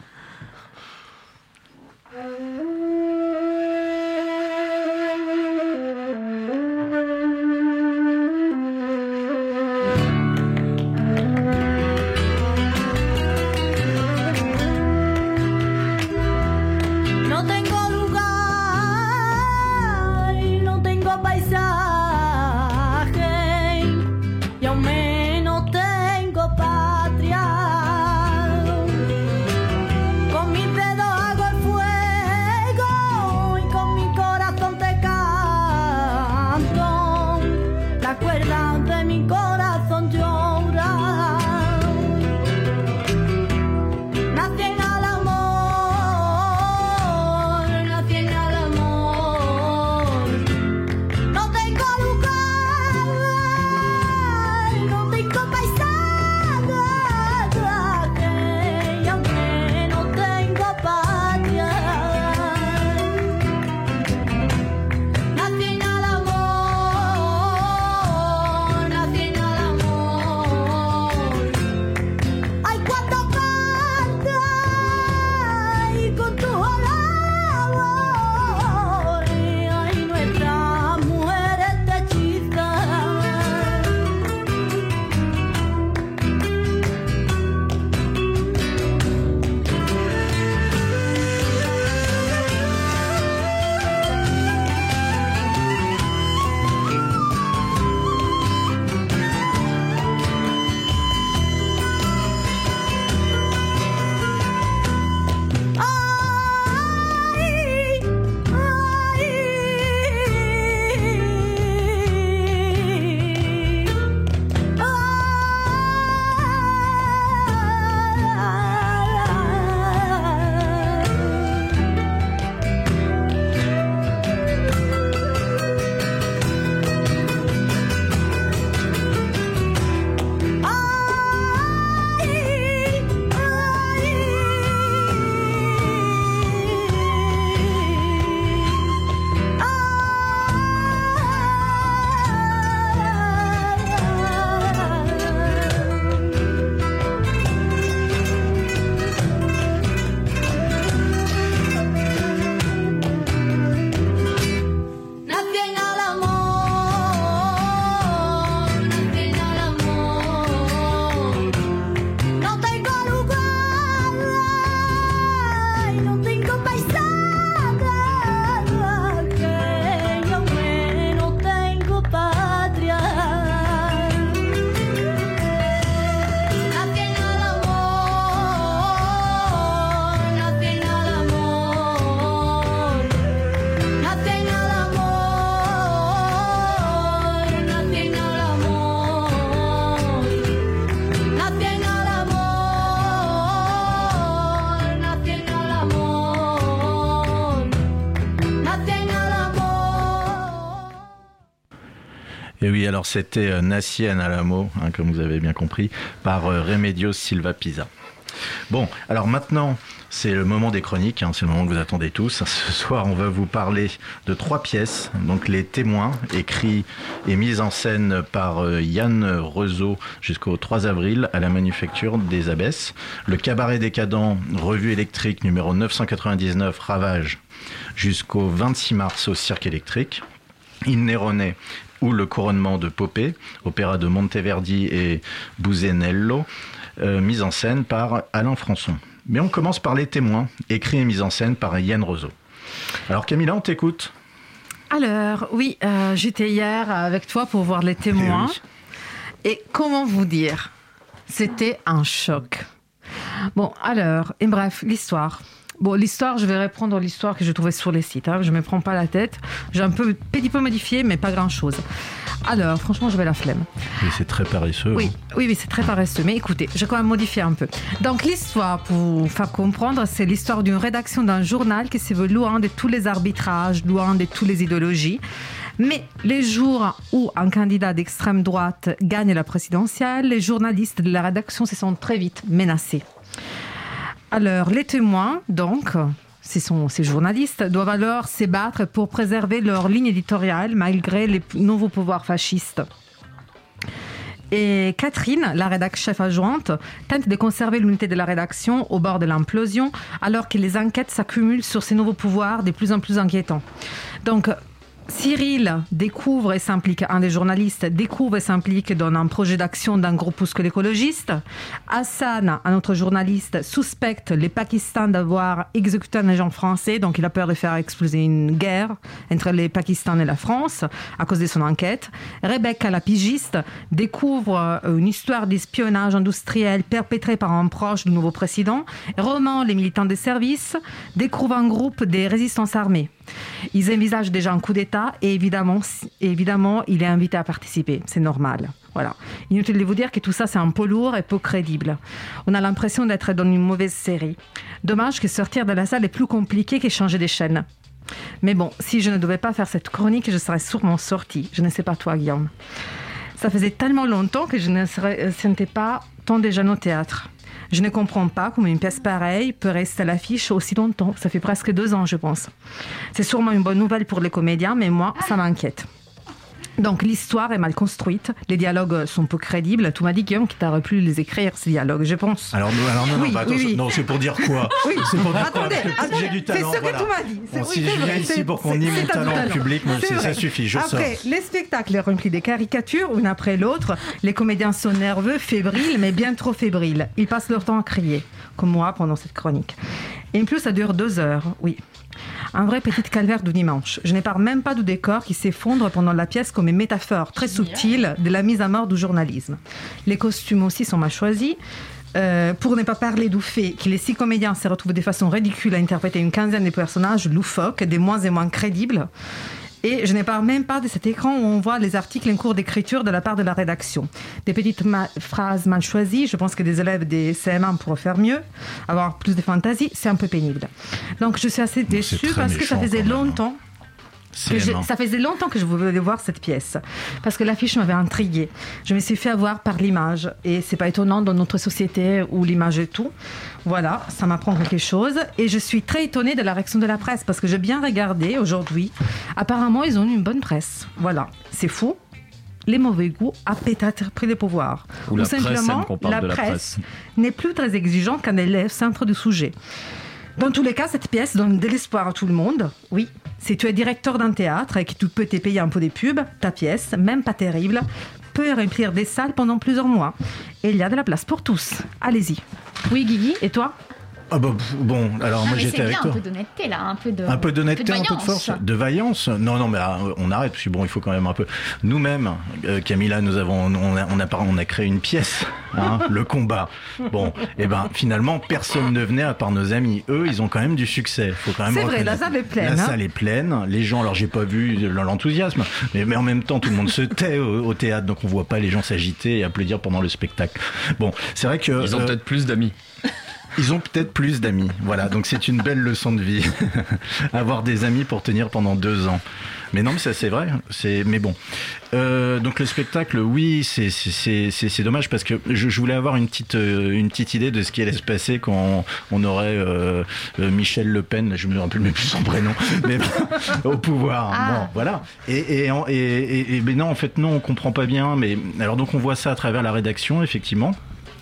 alors c'était euh, Nassienne Alamo, hein, comme vous avez bien compris, par euh, Remedios Silva Pisa. Bon, alors maintenant, c'est le moment des chroniques, hein, c'est le moment que vous attendez tous. [LAUGHS] Ce soir, on va vous parler de trois pièces. Donc, Les Témoins, écrits et mis en scène par euh, Yann Rezeau jusqu'au 3 avril à la Manufacture des Abbesses. Le Cabaret décadent, revue électrique numéro 999, Ravage, jusqu'au 26 mars au Cirque électrique. Il ou Le couronnement de Popée, opéra de Monteverdi et Buzenello, euh, mise en scène par Alain Françon. Mais on commence par Les Témoins, écrit et mis en scène par Yann Roseau. Alors Camilla, on t'écoute. Alors, oui, euh, j'étais hier avec toi pour voir Les Témoins. Et comment vous dire? C'était un choc. Bon, alors, et bref, l'histoire. Bon, l'histoire, je vais reprendre l'histoire que j'ai trouvée sur les sites. hein. Je ne me prends pas la tête. J'ai un peu, petit peu modifié, mais pas grand-chose. Alors, franchement, j'avais la flemme. Mais c'est très paresseux. Oui, hein. oui, oui, c'est très paresseux. Mais écoutez, je vais quand même modifier un peu. Donc, l'histoire, pour vous faire comprendre, c'est l'histoire d'une rédaction d'un journal qui se veut loin de tous les arbitrages, loin de toutes les idéologies. Mais les jours où un candidat d'extrême droite gagne la présidentielle, les journalistes de la rédaction se sentent très vite menacés. Alors, les témoins, donc, ce sont ces journalistes, doivent alors se battre pour préserver leur ligne éditoriale malgré les nouveaux pouvoirs fascistes. Et Catherine, la rédactrice chef adjointe, tente de conserver l'unité de la rédaction au bord de l'implosion, alors que les enquêtes s'accumulent sur ces nouveaux pouvoirs de plus en plus inquiétants. Donc, Cyril découvre et s'implique, un des journalistes découvre et s'implique dans un projet d'action d'un groupuscule écologiste. Hassan, un autre journaliste, suspecte les Pakistans d'avoir exécuté un agent français, donc il a peur de faire exploser une guerre entre les Pakistans et la France à cause de son enquête. Rebecca, la pigiste, découvre euh, une histoire d'espionnage industriel perpétrée par un proche du nouveau président. Roman, les militants des services, découvre un groupe des résistances armées. Ils envisagent déjà un coup d'État et évidemment, évidemment, il est invité à participer. C'est normal. Voilà. Inutile de vous dire que tout ça, c'est un peu lourd et peu crédible. On a l'impression d'être dans une mauvaise série. Dommage que sortir de la salle est plus compliqué que changer des chaînes. Mais bon, si je ne devais pas faire cette chronique, je serais sûrement sortie. Je ne sais pas toi, Guillaume. Ça faisait tellement longtemps que je ne serais- euh, sentais pas tant déjà au théâtre. Je ne comprends pas comment une pièce pareille peut rester à l'affiche aussi longtemps. Ça fait presque deux ans, je pense. C'est sûrement une bonne nouvelle pour les comédiens, mais moi, ça m'inquiète. Donc l'histoire est mal construite, les dialogues sont peu crédibles. Tu m'as dit Guillaume que tu aurais pu les écrire ces dialogues, je pense. Alors, non, alors non, non, Oui, bah, oui, non, c'est pour dire quoi [LAUGHS] Oui. C'est pour dire quoi Attendez, que attendez, J'ai du c'est talent. ce que voilà. tu m'as dit. C'est- Bon, si c'est je viens ici c'est- pour qu'on c'est- nie c'est mon talent en public, C'est c'est- ça suffit, je sors. Après, les spectacles est rempli de caricatures, une après l'autre. Les comédiens sont nerveux, fébriles, mais bien trop fébriles. Ils passent leur temps à crier, comme moi pendant cette chronique. Et en plus, ça dure deux heures, oui. Un vrai petit calvaire du dimanche. Je ne parle même pas du décor qui s'effondre pendant la pièce comme une métaphore très subtile de la mise à mort du journalisme. Les costumes aussi sont mal choisis. Euh, pour ne pas parler du fait que les six comédiens se retrouvent de façon ridicule à interpréter une quinzaine de personnages loufoques, des moins et moins crédibles. Et je ne parle même pas de cet écran où on voit les articles en cours d'écriture de la part de la rédaction. Des petites ma- phrases mal choisies, je pense que des élèves des CM1 pourraient faire mieux, avoir plus de fantaisie, c'est un peu pénible. Donc je suis assez déçue parce que ça faisait hein. longtemps je- CM1. ça faisait longtemps que je voulais voir cette pièce parce que l'affiche m'avait intriguée. Je me suis fait avoir par l'image et c'est pas étonnant dans notre société où l'image est tout. Voilà, ça m'apprend quelque chose et je suis très étonnée de la réaction de la presse parce que j'ai bien regardé aujourd'hui. Apparemment, ils ont eu une bonne presse. Voilà, c'est fou. Les mauvais goûts a peut-être pris le pouvoir. Ou la presse qu'on parle la de la presse presse. n'est plus très exigeante quand elle est au centre du sujet. Dans tous les cas, cette pièce donne de l'espoir à tout le monde. Oui, si tu es directeur d'un théâtre et que tu peux te payer un peu des pubs, ta pièce, même pas terrible, peut remplir des salles pendant plusieurs mois. Et il y a de la place pour tous. Allez-y. Oui, Guigui, et toi? Ah bah, bon, alors Non, moi j'étais avec bien, toi. un peu d'honnêteté là, un peu de. Un peu d'honnêteté, un peu de vaillance. force, de vaillance. Non, non, mais euh, on arrête, parce que bon, il faut quand même un peu. Nous-mêmes, euh, Camilla, nous avons, on a, on a, on a créé une pièce, hein, [LAUGHS] le combat. Bon, et ben finalement, personne ne venait à part nos amis. Eux, ils ont quand même du succès. Faut quand même C'est vrai, la salle est pleine, La hein. salle est pleine. Les gens, alors j'ai pas vu l'enthousiasme, mais, mais en même temps, tout le monde se tait au, au théâtre, donc on voit pas les gens s'agiter et applaudir pendant le spectacle. Bon, c'est vrai que. Ils ont euh, peut-être plus d'amis. Ils ont peut-être plus d'amis. Voilà, donc c'est une belle leçon de vie. [LAUGHS] Avoir des amis pour tenir pendant deux ans. Mais non, mais ça c'est vrai. C'est mais bon. Euh, donc le spectacle, oui, c'est dommage parce que je, je voulais avoir une petite euh, une petite idée de ce qui allait se passer quand on aurait euh, Michel Le Pen, je me rappelle même plus son prénom, [LAUGHS] mais au pouvoir. Ah. Bon, voilà. Et et, en- et et et mais non, en fait non, on comprend pas bien. Mais alors donc on voit ça à travers la rédaction, effectivement.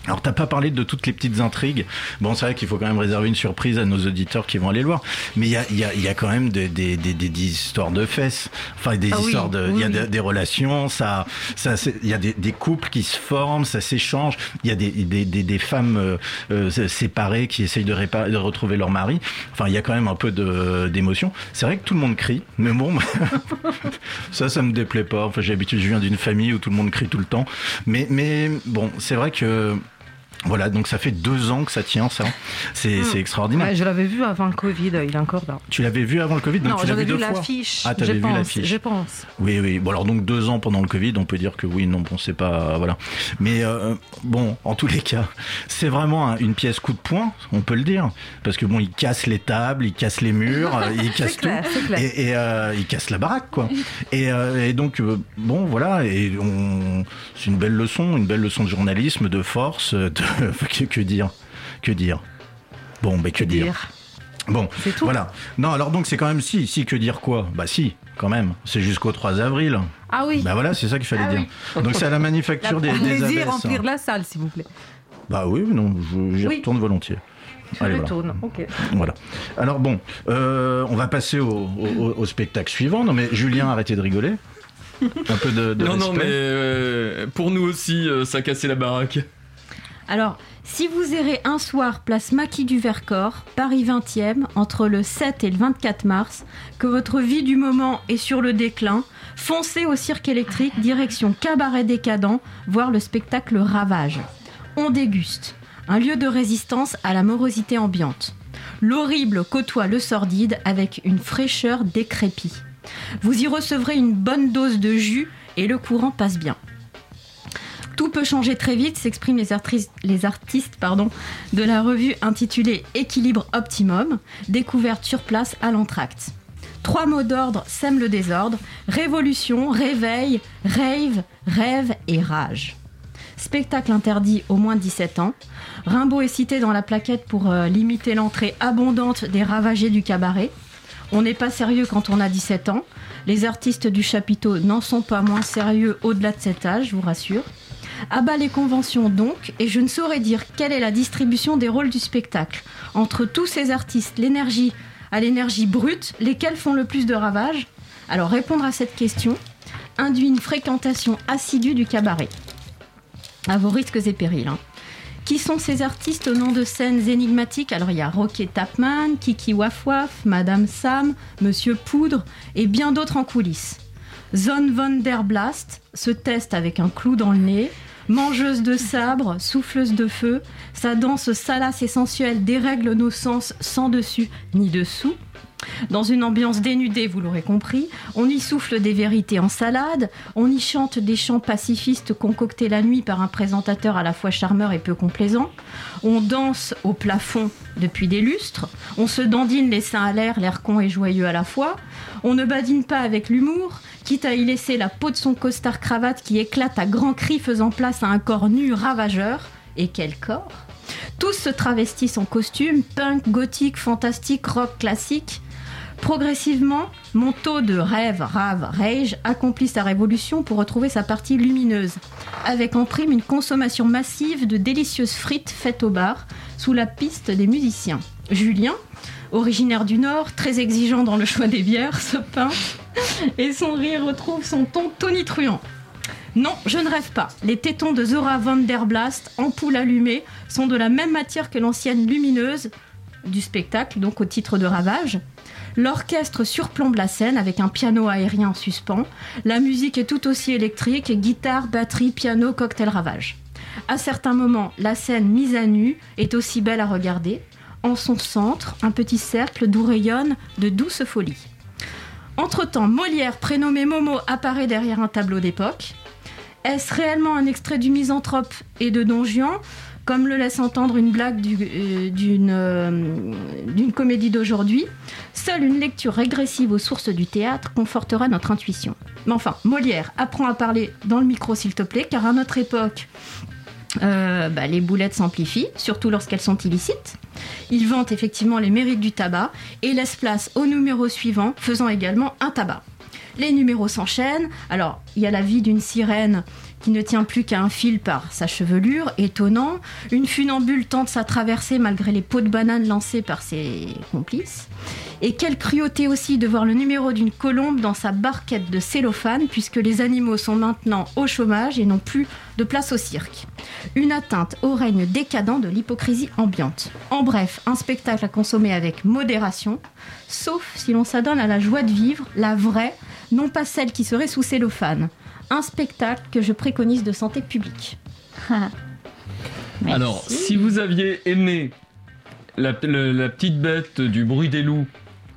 Alors t'as pas parlé de toutes les petites intrigues. Bon, c'est vrai qu'il faut quand même réserver une surprise à nos auditeurs qui vont aller le voir. Mais il y a, il y, a, y a quand même des, des, des, des- histoires de fesses. Enfin, des Ah oui, histoires de, il y a oui, des, relations. Ça, ça, il y a des, des couples qui se forment, ça s'échange. Il y a des, des, des, des femmes euh, euh, séparées qui essayent de, répa- de retrouver leur mari. Enfin, il y a quand même un peu d'émotion. C'est vrai que tout le monde crie, mais bon, [LAUGHS] ça, ça me déplaît pas. Enfin, j'ai l'habitude, je viens d'une famille où tout le monde crie tout le temps. Mais, mais bon, c'est vrai que voilà, donc ça fait deux ans que ça tient, ça. C'est c'est extraordinaire. Ouais, je l'avais vu avant le Covid, il est encore là. Tu l'avais vu avant le Covid? Donc non, j'avais vu l'affiche. Ah, je t'avais vu pense, l'affiche. Je pense. Oui, oui. Bon, alors donc deux ans pendant le Covid, on peut dire que oui, non, bon, c'est pas. Voilà. Mais euh, bon, en tous les cas, c'est vraiment un- une pièce coup de poing, on peut le dire. Parce que bon, il casse les tables, il casse les murs, [LAUGHS] il casse tout. clair, clair. Et, et, euh, il casse la baraque, quoi. Et, euh, et donc, bon, voilà. Et on... c'est une belle leçon, une belle leçon de journalisme, de force, de. [LAUGHS] que, que dire Que dire? Bon, ben que dire, Dire? Bon, C'est tout. voilà. Non, alors donc c'est quand même si, si que dire quoi? Bah si, quand même. C'est jusqu'au 3 avril. Ah oui. Bah voilà, c'est ça qu'il fallait Ah dire. oui. Donc c'est à la manufacture [LAUGHS] des, des Allez-y, abbesses. remplir la salle, s'il vous plaît. Bah oui, non, je- j'y Oui. retourne volontiers. Je Allez, voilà. retourne. Ok. Voilà. Alors bon, euh, on va passer au, au- au spectacle suivant. Non mais Julien, arrêtez de rigoler. Un peu de, de non, non, mais euh, pour nous aussi, euh, ça a cassé la baraque. Alors, si vous errez un soir place Maquis du Vercors, Paris 20e, entre le 7 et le 24 mars, que votre vie du moment est sur le déclin, foncez au cirque électrique, direction Cabaret Décadent, voir le spectacle Ravage. On déguste. Un lieu de résistance à la morosité ambiante. L'horrible côtoie le sordide avec une fraîcheur décrépie. Vous y recevrez une bonne dose de jus et le courant passe bien. Tout peut changer très vite, s'expriment les, artistes- de la revue intitulée Équilibre Optimum, découverte sur place à l'entracte. Trois mots d'ordre sèment le désordre révolution, réveil, rave, rêve et rage. Spectacle interdit au moins de 17 ans. Rimbaud est cité dans la plaquette pour euh, limiter l'entrée abondante des ravagés du cabaret. On n'est pas sérieux quand on a 17 ans. Les artistes du chapiteau n'en sont pas moins sérieux au-delà de cet âge, je vous rassure. À bas les conventions donc, et je ne saurais dire quelle est la distribution des rôles du spectacle. Entre tous ces artistes, l'énergie à l'énergie brute, lesquels font le plus de ravages? Alors répondre à cette question induit une fréquentation assidue du cabaret. À vos risques et périls. hein. Qui sont ces artistes au nom de scènes énigmatiques? Alors il y a Rocket Tapman, Kiki Waf Waf, Madame Sam, Monsieur Poudre et bien d'autres en coulisses. Zone von der Blast se teste avec un clou dans le nez. Mangeuse de sabre, souffleuse de feu, sa danse salace et sensuelle dérègle nos sens sans dessus ni dessous. Dans une ambiance dénudée, vous l'aurez compris, on y souffle des vérités en salade, on y chante des chants pacifistes concoctés la nuit par un présentateur à la fois charmeur et peu complaisant, on danse au plafond depuis des lustres, on se dandine les seins à l'air, l'air con et joyeux à la fois, on ne badine pas avec l'humour, quitte à y laisser la peau de son costard cravate qui éclate à grands cris faisant place à un corps nu ravageur. Et quel corps? Tous se travestissent en costume, punk, gothique, fantastique, rock classique. Progressivement, mon taux de rêve, rave, rage accomplit sa révolution pour retrouver sa partie lumineuse, avec en prime une consommation massive de délicieuses frites faites au bar, sous la piste des musiciens. Julien, originaire du Nord, très exigeant dans le choix des bières, se peint et son rire retrouve son ton tonitruant. Non, je ne rêve pas. Les tétons de Zora von der Blast, ampoule allumée, sont de la même matière que l'ancienne lumineuse du spectacle, donc au titre de Ravage. L'orchestre surplombe la scène avec un piano aérien en suspens. La musique est tout aussi électrique, guitare, batterie, piano, cocktail Ravage. À certains moments, la scène mise à nu est aussi belle à regarder. Son centre, un petit cercle d'où rayonne de douces folies. Entre-temps, Molière, prénommé Momo, apparaît derrière un tableau d'époque. Est-ce réellement un extrait du Misanthrope et de Don Juan comme le laisse entendre une blague euh, d'une euh, d'une comédie d'aujourd'hui, seule une lecture régressive aux sources du théâtre confortera notre intuition. Mais enfin, Molière apprend à parler dans le micro s'il te plaît, car à notre époque, euh, bah, les boulettes s'amplifient, surtout lorsqu'elles sont illicites. Il vante effectivement les mérites du tabac et laisse place au numéro suivant, faisant également un tabac. Les numéros s'enchaînent. Alors, il y a la vie d'une sirène qui ne tient plus qu'à un fil par sa chevelure, étonnant. Une funambule tente sa traversée malgré les pots de banane lancés par ses complices. Et quelle cruauté aussi de voir le numéro d'une colombe dans sa barquette de cellophane, puisque les animaux sont maintenant au chômage et n'ont plus de place au cirque. Une atteinte au règne décadent de l'hypocrisie ambiante. En bref, un spectacle à consommer avec modération, sauf si l'on s'adonne à la joie de vivre, la vraie, non pas celle qui serait sous cellophane. Un spectacle que je préconise de santé publique. [LAUGHS] Alors, si vous aviez aimé la, le- la petite bête du bruit des loups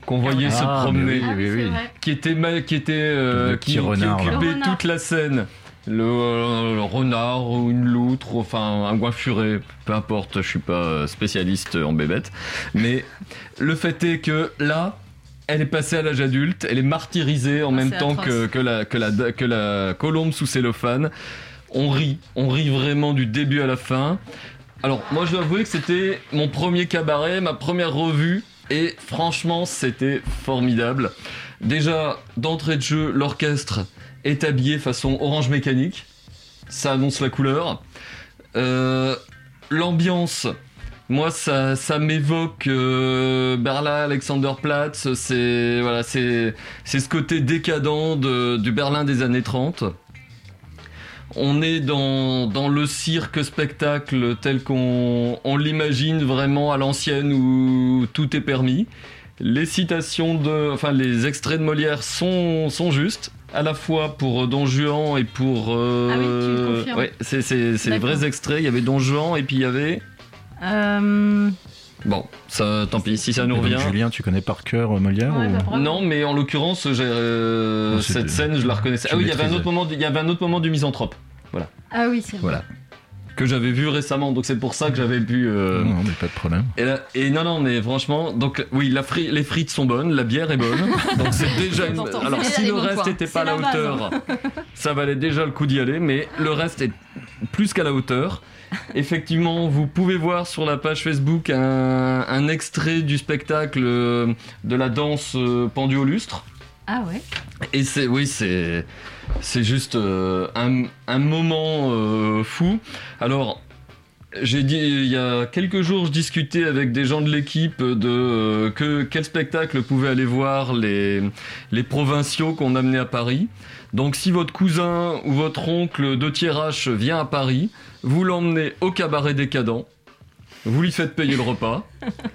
qu'on voyait Ah, se mais promener, oui, oui, oui. c'est vrai. qui était, ma- qui, était euh, Le qui, petit qui renard, là. occupait Le renard. toute la scène, le, euh, le renard ou une loutre, enfin un goinfuré, peu importe, je suis pas spécialiste en bébête, mais le fait est que là, elle est passée à l'âge adulte, elle est martyrisée en même c'est temps atroce. que, que, la, que, la, que la colombe sous cellophane. On rit, on rit vraiment du début à la fin. Alors, moi, je dois avouer que c'était mon premier cabaret, ma première revue, et franchement, c'était formidable. Déjà, d'entrée de jeu, l'orchestre est habillé façon orange mécanique. Ça annonce la couleur. Euh, L'ambiance, moi, ça, ça m'évoque euh, Berlin, Alexanderplatz. C'est voilà, c'est c'est ce côté décadent de- du Berlin des années 30. On est dans, dans le cirque spectacle tel qu'on on l'imagine vraiment à l'ancienne où tout est permis. Les citations de, enfin les extraits de Molière sont, sont justes, à la fois pour Don Juan et pour. euh, Ah oui, tu le confirmes. ouais, c'est c'est- c'est les vrais extraits. Il y avait Don Juan et puis il y avait. Euh, Bon, ça, tant pis, si ça nous revient. Julien, tu connais par cœur euh, Molière Ouais, ou-. Non, mais en l'occurrence, euh, cette scène, je la reconnaissais. tu Ah oui, il y avait un autre moment, du- il y avait un autre moment du misanthrope. Voilà. Ah oui, c'est vrai. Voilà. Que j'avais vu récemment, donc c'est pour ça que j'avais pu. euh, Non, mais pas de problème. Et, là- et non, non, mais franchement, donc oui, la fri- les frites sont bonnes, la bière est bonne. [LAUGHS] donc c'est déjà une. Alors si le reste n'était pas à la hauteur, [LAUGHS] ça valait déjà le coup d'y aller, mais le reste est plus qu'à la hauteur. Effectivement, vous pouvez voir sur la page Facebook un, un extrait du spectacle euh, de la danse euh, pendue au lustre. Ah ouais. Et c'est oui, c'est c'est juste euh, un, moment euh, fou. Alors j'ai dit il y a quelques jours, je discutais avec des gens de l'équipe de euh, que quel spectacle pouvaient aller voir les provinciaux qu'on amenait à Paris. Donc si votre cousin ou votre oncle de Thiérache vient à Paris, vous l'emmenez au cabaret décadent. Vous lui faites payer le repas,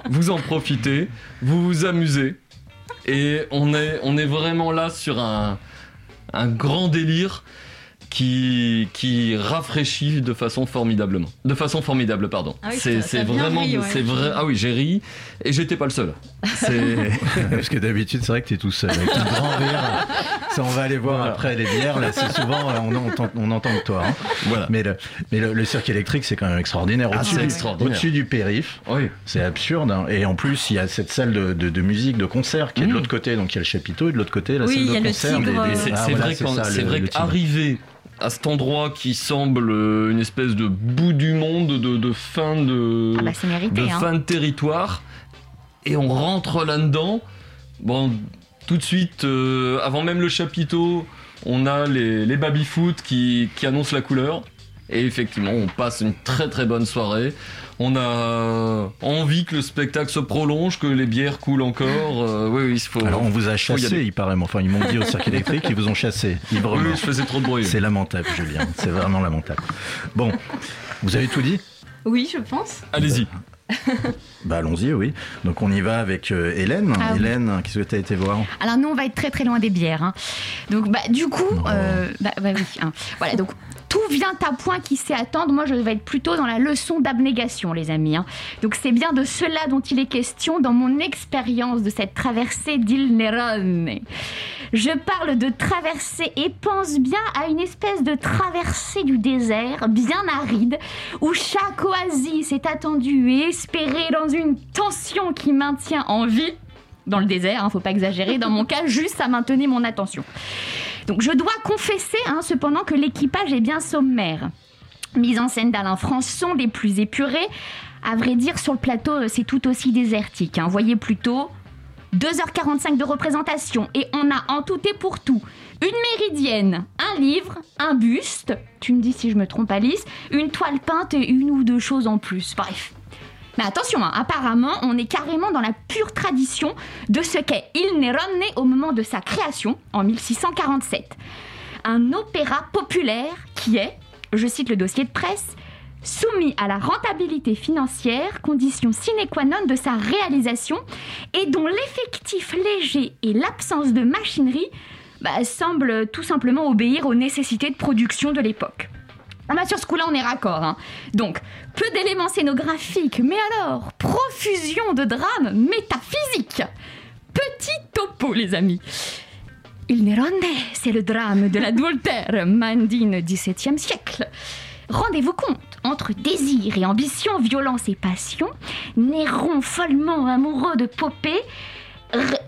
vous en profitez, vous vous amusez. Et on est vraiment là sur un, un grand délire qui, qui rafraîchit de façon formidablement. De façon formidable, pardon. Ah oui, c'est vraiment. ri, ouais. c'est vrai. Ah oui, j'ai ri et j'étais pas le seul. [LAUGHS] Parce que d'habitude, c'est vrai que tu es tout seul. Avec ton grand rire. Ça, on va aller voir Voilà. après les bières. Là, c'est souvent, euh, on entend, on entend que toi. hein. Voilà. Mais, le, mais le, le cirque électrique, c'est quand même extraordinaire. Ah, Au-dessus c'est du- extraordinaire. Au-dessus du périph'. Oui. C'est absurde. hein. Et en plus, il y a cette salle de, de- de musique, de concert qui est de l'autre côté. Donc il y a le chapiteau et de l'autre côté, la Oui, salle il y de concert. tigre, des- des- euh, C'est Ah, voilà, vrai, qu'arriver à cet endroit qui semble euh, une espèce de bout du monde, de, de fin de, Ah bah, c'est mérité, de hein. fin de territoire, et on rentre là-dedans. Bon, tout de suite, euh, avant même le chapiteau, on a les, les baby-foot qui, qui annoncent la couleur. Et effectivement, on passe une très très bonne soirée. On a envie que le spectacle se prolonge, que les bières coulent encore. Euh, oui, oui, il faut. Alors on vous a chassé, il paraît. mais Enfin, ils m'ont dit au cirque électrique, ils vous ont chassé. librement. Oui, je faisais trop de bruit. C'est lamentable, Julien. C'est vraiment lamentable. Bon, vous avez tout dit? Oui, je pense. Allez-y. Bah allons-y, oui. Donc on y va avec euh, Hélène. Ah oui. Hélène, qu'est-ce que tu as été voir? Alors nous, on va être très très loin des bières. hein. Donc bah, du coup, euh, bah, bah oui. hein. Voilà, donc tous vient à point qui sait attendre. Moi, je vais être plutôt dans la leçon d'abnégation, les amis. hein. Donc, c'est bien de cela dont il est question dans mon expérience de cette traversée d'Il Nerone. Je parle de traversée et pense bien à une espèce de traversée du désert, bien aride, où chaque oasis est attendue et espérée dans une tension qui maintient en vie. Dans le désert, hein, faut pas exagérer. Dans mon cas, [LAUGHS] juste à maintenir mon attention. Donc je dois confesser hein, cependant que l'équipage est bien sommaire. Mise en scène d'Alain Françon, des plus épurés. À vrai dire, sur le plateau, euh, c'est tout aussi désertique. Hein. Voyez plutôt 2h45 de représentation et on a en tout et pour tout une méridienne, un livre, un buste, tu me dis si je me trompe Alice, une toile peinte et une ou deux choses en plus. Bref. Mais attention, hein, apparemment, on est carrément dans la pure tradition de ce qu'est Il Nerone au moment de sa création, en 1647. Un opéra populaire qui est, je cite le dossier de presse, soumis à la rentabilité financière, condition sine qua non de sa réalisation, et dont l'effectif léger et l'absence de machinerie bah, semblent tout simplement obéir aux nécessités de production de l'époque. Ah bah sur ce coup-là, on est raccord. hein. Donc, peu d'éléments scénographiques, mais alors, profusion de drames métaphysiques. Petit topo, les amis. Il Nerone, c'est le drame de l'adultère mandine XVIIe siècle. Rendez-vous compte, entre désir et ambition, violence et passion, Néron, follement amoureux de Popée,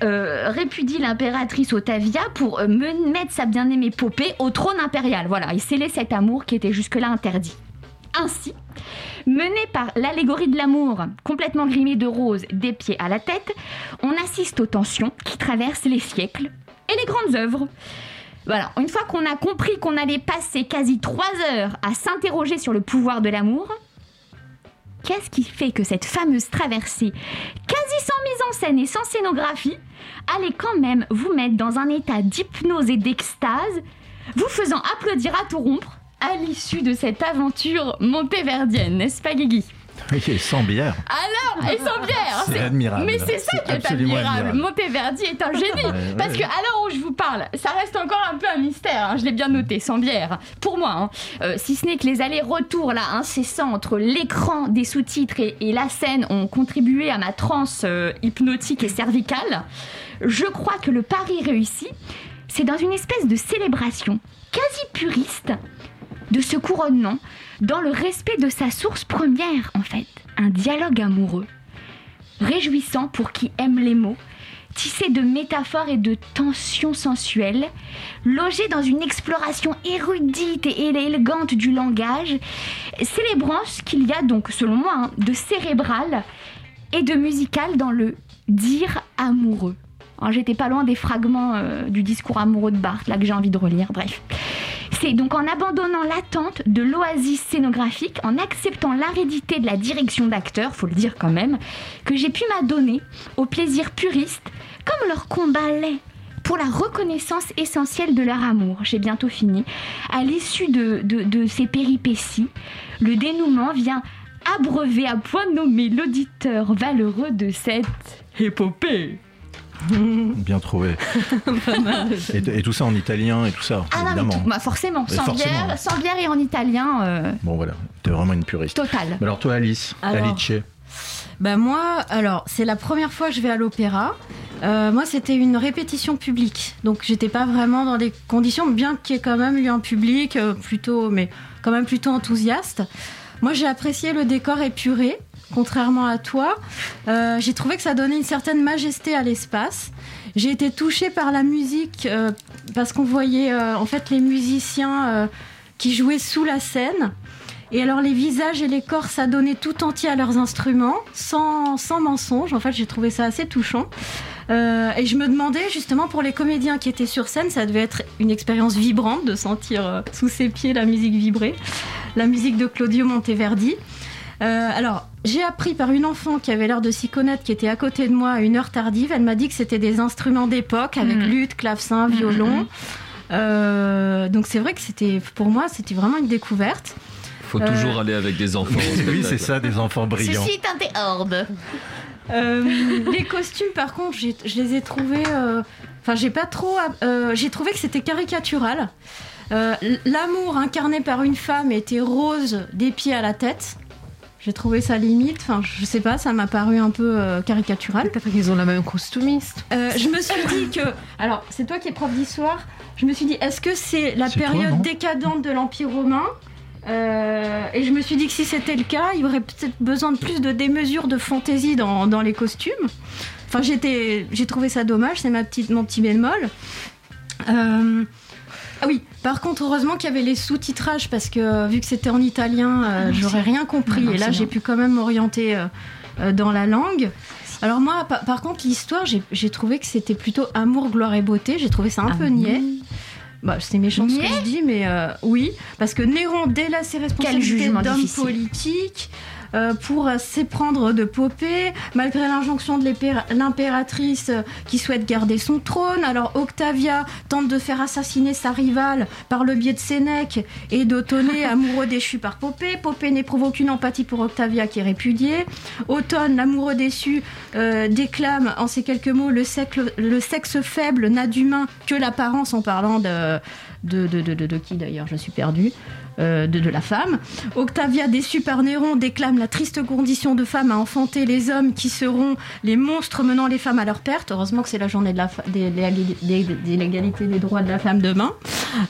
euh, répudie l'impératrice Otavia pour euh, me- mettre sa bien-aimée Popée au trône impérial. Voilà, il scellait cet amour qui était jusque-là interdit. Ainsi, mené par l'allégorie de l'amour, complètement grimé de rose des pieds à la tête, on assiste aux tensions qui traversent les siècles et les grandes œuvres. Voilà, une fois qu'on a compris qu'on allait passer quasi trois heures à s'interroger sur le pouvoir de l'amour, qu'est-ce qui fait que cette fameuse traversée, quasi sans mise en scène et sans scénographie, allait quand même vous mettre dans un état d'hypnose et d'extase, vous faisant applaudir à tout rompre à l'issue de cette aventure montéverdienne, n'est-ce pas Guigui? Et sans bière. alors, et sans bière C'est admirable. Mais c'est ça qui est admirable. admirable. Monteverdi est un génie. Ouais, Parce ouais. que à l'heure où je vous parle, ça reste encore un peu un mystère. hein, je l'ai bien noté, sans bière. Pour moi, hein. Euh, si ce n'est que les allers-retours là incessants entre l'écran des sous-titres et, et la scène ont contribué à ma transe euh, hypnotique et cervicale, je crois que le pari réussi, c'est dans une espèce de célébration quasi puriste de ce couronnement dans le respect de sa source première, en fait, un dialogue amoureux. Réjouissant pour qui aime les mots, tissé de métaphores et de tensions sensuelles, logé dans une exploration érudite et élégante du langage, célébrant ce qu'il y a donc, selon moi, hein, de cérébral et de musical dans le dire amoureux. Alors, J'étais pas loin des fragments euh, du discours amoureux de Barthes, là que j'ai envie de relire, bref. C'est donc en abandonnant l'attente de l'oasis scénographique, en acceptant l'aridité de la direction d'acteurs, faut le dire quand même, que j'ai pu m'adonner au plaisir puriste, comme leur combat l'est, pour la reconnaissance essentielle de leur amour. J'ai bientôt fini. À l'issue de, de- de ces péripéties, le dénouement vient abreuver à point nommé l'auditeur valeureux de cette épopée. [LAUGHS] Bien trouvé. [LAUGHS] et, et tout ça en italien et tout ça, Ah non, mais évidemment. tout- bah forcément, sans forcément. bière, sans bière et en italien, euh, Bon voilà, t'es vraiment une puriste. total. Mais alors toi Alice, Alors. Alice, Ben moi, alors, c'est la première fois que je vais à l'opéra. Euh, moi, c'était une répétition publique. Donc, j'étais pas vraiment dans des conditions, bien qu'il y ait quand même eu un public euh, plutôt, mais quand même plutôt enthousiaste. Moi, j'ai apprécié le décor épuré, contrairement à toi. Euh, j'ai trouvé que ça donnait une certaine majesté à l'espace. J'ai été touchée par la musique euh, parce qu'on voyait euh, en fait les musiciens qui jouaient sous la scène. Et alors les visages et les corps s'adonnaient tout entier à leurs instruments, sans, sans mensonge. En fait, j'ai trouvé ça assez touchant. Et je me demandais justement pour les comédiens qui étaient sur scène, ça devait être une expérience vibrante de sentir sous ses pieds la musique vibrer, la musique de Claudio Monteverdi. Euh, alors, j'ai appris par une enfant qui avait l'air de s'y connaître, qui était à côté de moi à une heure tardive. Elle m'a dit que c'était des instruments d'époque avec Mhm. luth, clavecin, violon. Euh, donc c'est vrai que c'était, pour moi, c'était vraiment une découverte. Faut Euh, toujours aller avec des enfants. Oui, c'est ça, des enfants brillants. Ceci est un théorde. Euh, les costumes, par contre, je les ai trouvés. euh, Enfin, j'ai pas trop. euh, j'ai trouvé que c'était caricatural. Euh, L'amour incarné par une femme était rose des pieds à la tête. J'ai trouvé ça limite, enfin je sais pas, ça m'a paru un peu euh, caricatural. Peut-être qu'ils ont la même costumiste. Euh, je me suis dit que, alors c'est toi qui es prof d'histoire, je me suis dit est-ce que c'est la toi, période décadente de l'Empire romain? Euh, et je me suis dit que si c'était le cas, il y aurait peut-être besoin de plus de démesure de fantaisie dans, dans les costumes. Enfin, j'étais, j'ai trouvé ça dommage, c'est ma petite, mon petit bémol. Ah oui, par contre, heureusement qu'il y avait les sous-titrages parce que euh, vu que c'était en italien, euh, j'aurais rien compris. Non, et là, j'ai pu quand même m'orienter euh, dans la langue. Alors moi, par, par contre, l'histoire, j'ai trouvé que c'était plutôt amour, gloire et beauté. J'ai trouvé ça un peu niais. Bah, c'est méchant ce que je dis, mais euh, oui, parce que Néron délaisse ses responsabilités d'homme politique euh, pour s'éprendre de Popée, malgré l'injonction de l'impératrice euh, qui souhaite garder son trône. Alors Octavia tente de faire assassiner sa rivale par le biais de Sénèque et d'Otonée, [LAUGHS] amoureux déchu par Popée. Popée n'éprouve aucune empathie pour Octavia qui est répudiée. Automne, l'amoureux déçu, euh, déclame en ces quelques mots le, sexe- le sexe faible n'a d'humain que l'apparence en parlant de, de, de, de, de- de qui d'ailleurs? Je suis perdue. Euh, de, la femme. Octavia, déçue par Néron, déclame la triste condition de femme à enfanter les hommes qui seront les monstres menant les femmes à leur perte. Heureusement que c'est la journée de l'égalité des droits de la femme demain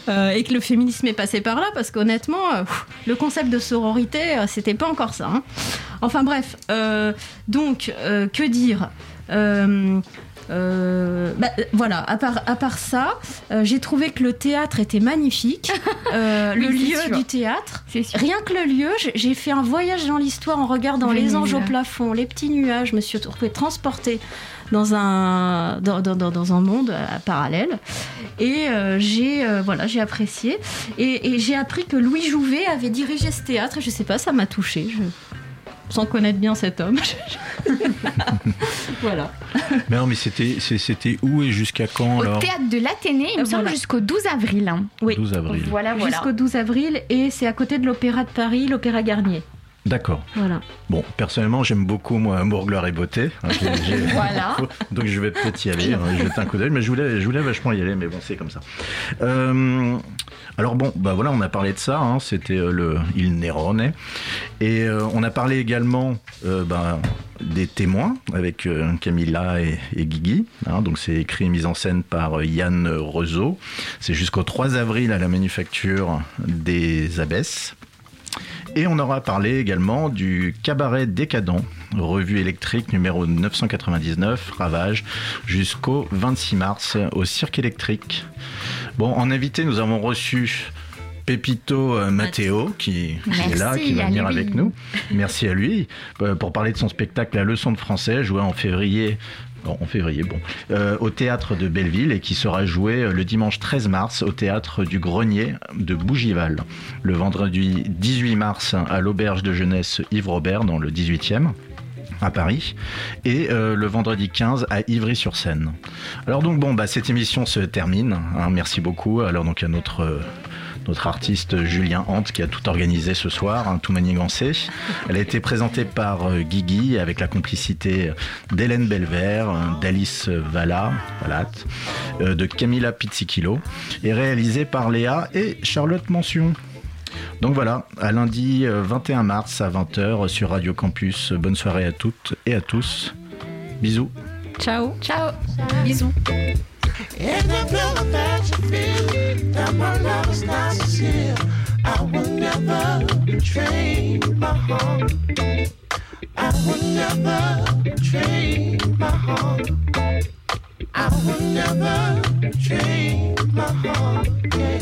euh, et que le féminisme est passé par là parce qu'honnêtement, euh, le concept de sororité, c'était pas encore ça. hein. Enfin bref, donc, que dire Euh, bah, euh, voilà, à part, à part ça, euh, j'ai trouvé que le théâtre était magnifique. [LAUGHS] Euh, Oui, le lieu sûr. du théâtre. Rien que le lieu, j'ai- fait un voyage dans l'histoire en regardant les anges au plafond, les petits nuages. Je me suis retrouvée transportée dans un, dans, dans- dans- dans un monde parallèle. Et j'ai voilà, j'ai apprécié. Et, et j'ai appris que Louis Jouvet avait dirigé ce théâtre. Je sais pas, ça m'a touchée. Je... Sans connaître bien cet homme. [LAUGHS] voilà. Mais non, mais c'était où et jusqu'à quand Au alors théâtre de l'Athénée, il me semble Voilà. jusqu'au 12 avril. hein. Oui. 12 avril. Voilà, voilà. Jusqu'au 12 avril. Et c'est à côté de l'Opéra de Paris, l'Opéra Garnier. D'accord. Voilà. Bon, personnellement, j'aime beaucoup moi Amour, gloire et beauté. Hein, [LAUGHS] Voilà. Donc je vais peut-être y aller, hein, jeter un coup d'œil, mais je voulais, je voulais vachement y aller, mais bon, c'est comme ça. Euh, alors bon, bah voilà, on a parlé de ça, hein, c'était euh, le Il Nerone, et euh, on a parlé également euh, bah, des témoins avec euh, Camilla et, et Guigui. hein, donc c'est écrit et mis en scène par euh, Yann Rezeau. C'est jusqu'au 3 avril à la Manufacture des Abbesses. Et on aura parlé également du Cabaret Décadent, revue électrique numéro 999, Ravage, jusqu'au 26 mars au Cirque électrique. Bon, en invité, nous avons reçu Pepito euh, Matteo, qui, qui est là, qui va venir lui. avec nous. Merci à lui euh, pour parler de son spectacle La leçon de français, joué en février. En février, bon, euh, au théâtre de Belleville et qui sera joué euh, le dimanche 13 mars au théâtre du Grenier de Bougival. Le vendredi 18 mars à l'auberge de jeunesse Yves Robert dans le 18e à Paris et euh, le vendredi 15 à Ivry-sur-Seine. Alors donc bon bah cette émission se termine. hein, merci beaucoup. Alors donc à notre notre artiste Julien Hant qui a tout organisé ce soir, hein, tout manigancé. Elle a été présentée par euh, Guigui avec la complicité d'Hélène Belvert, euh, d'Alice Valla, Vallat, euh, de Camilla Pizzichillo et réalisée par Léa et Charlotte Mention. Donc voilà, à lundi euh, 21 mars à 20h sur Radio Campus. Bonne soirée à toutes et à tous. Bisous. Ciao. Ciao. Bisous. And the feeling that you feel that my love is not sincere. I will never betray my heart. I will never betray my heart. I will never betray my heart. Yeah.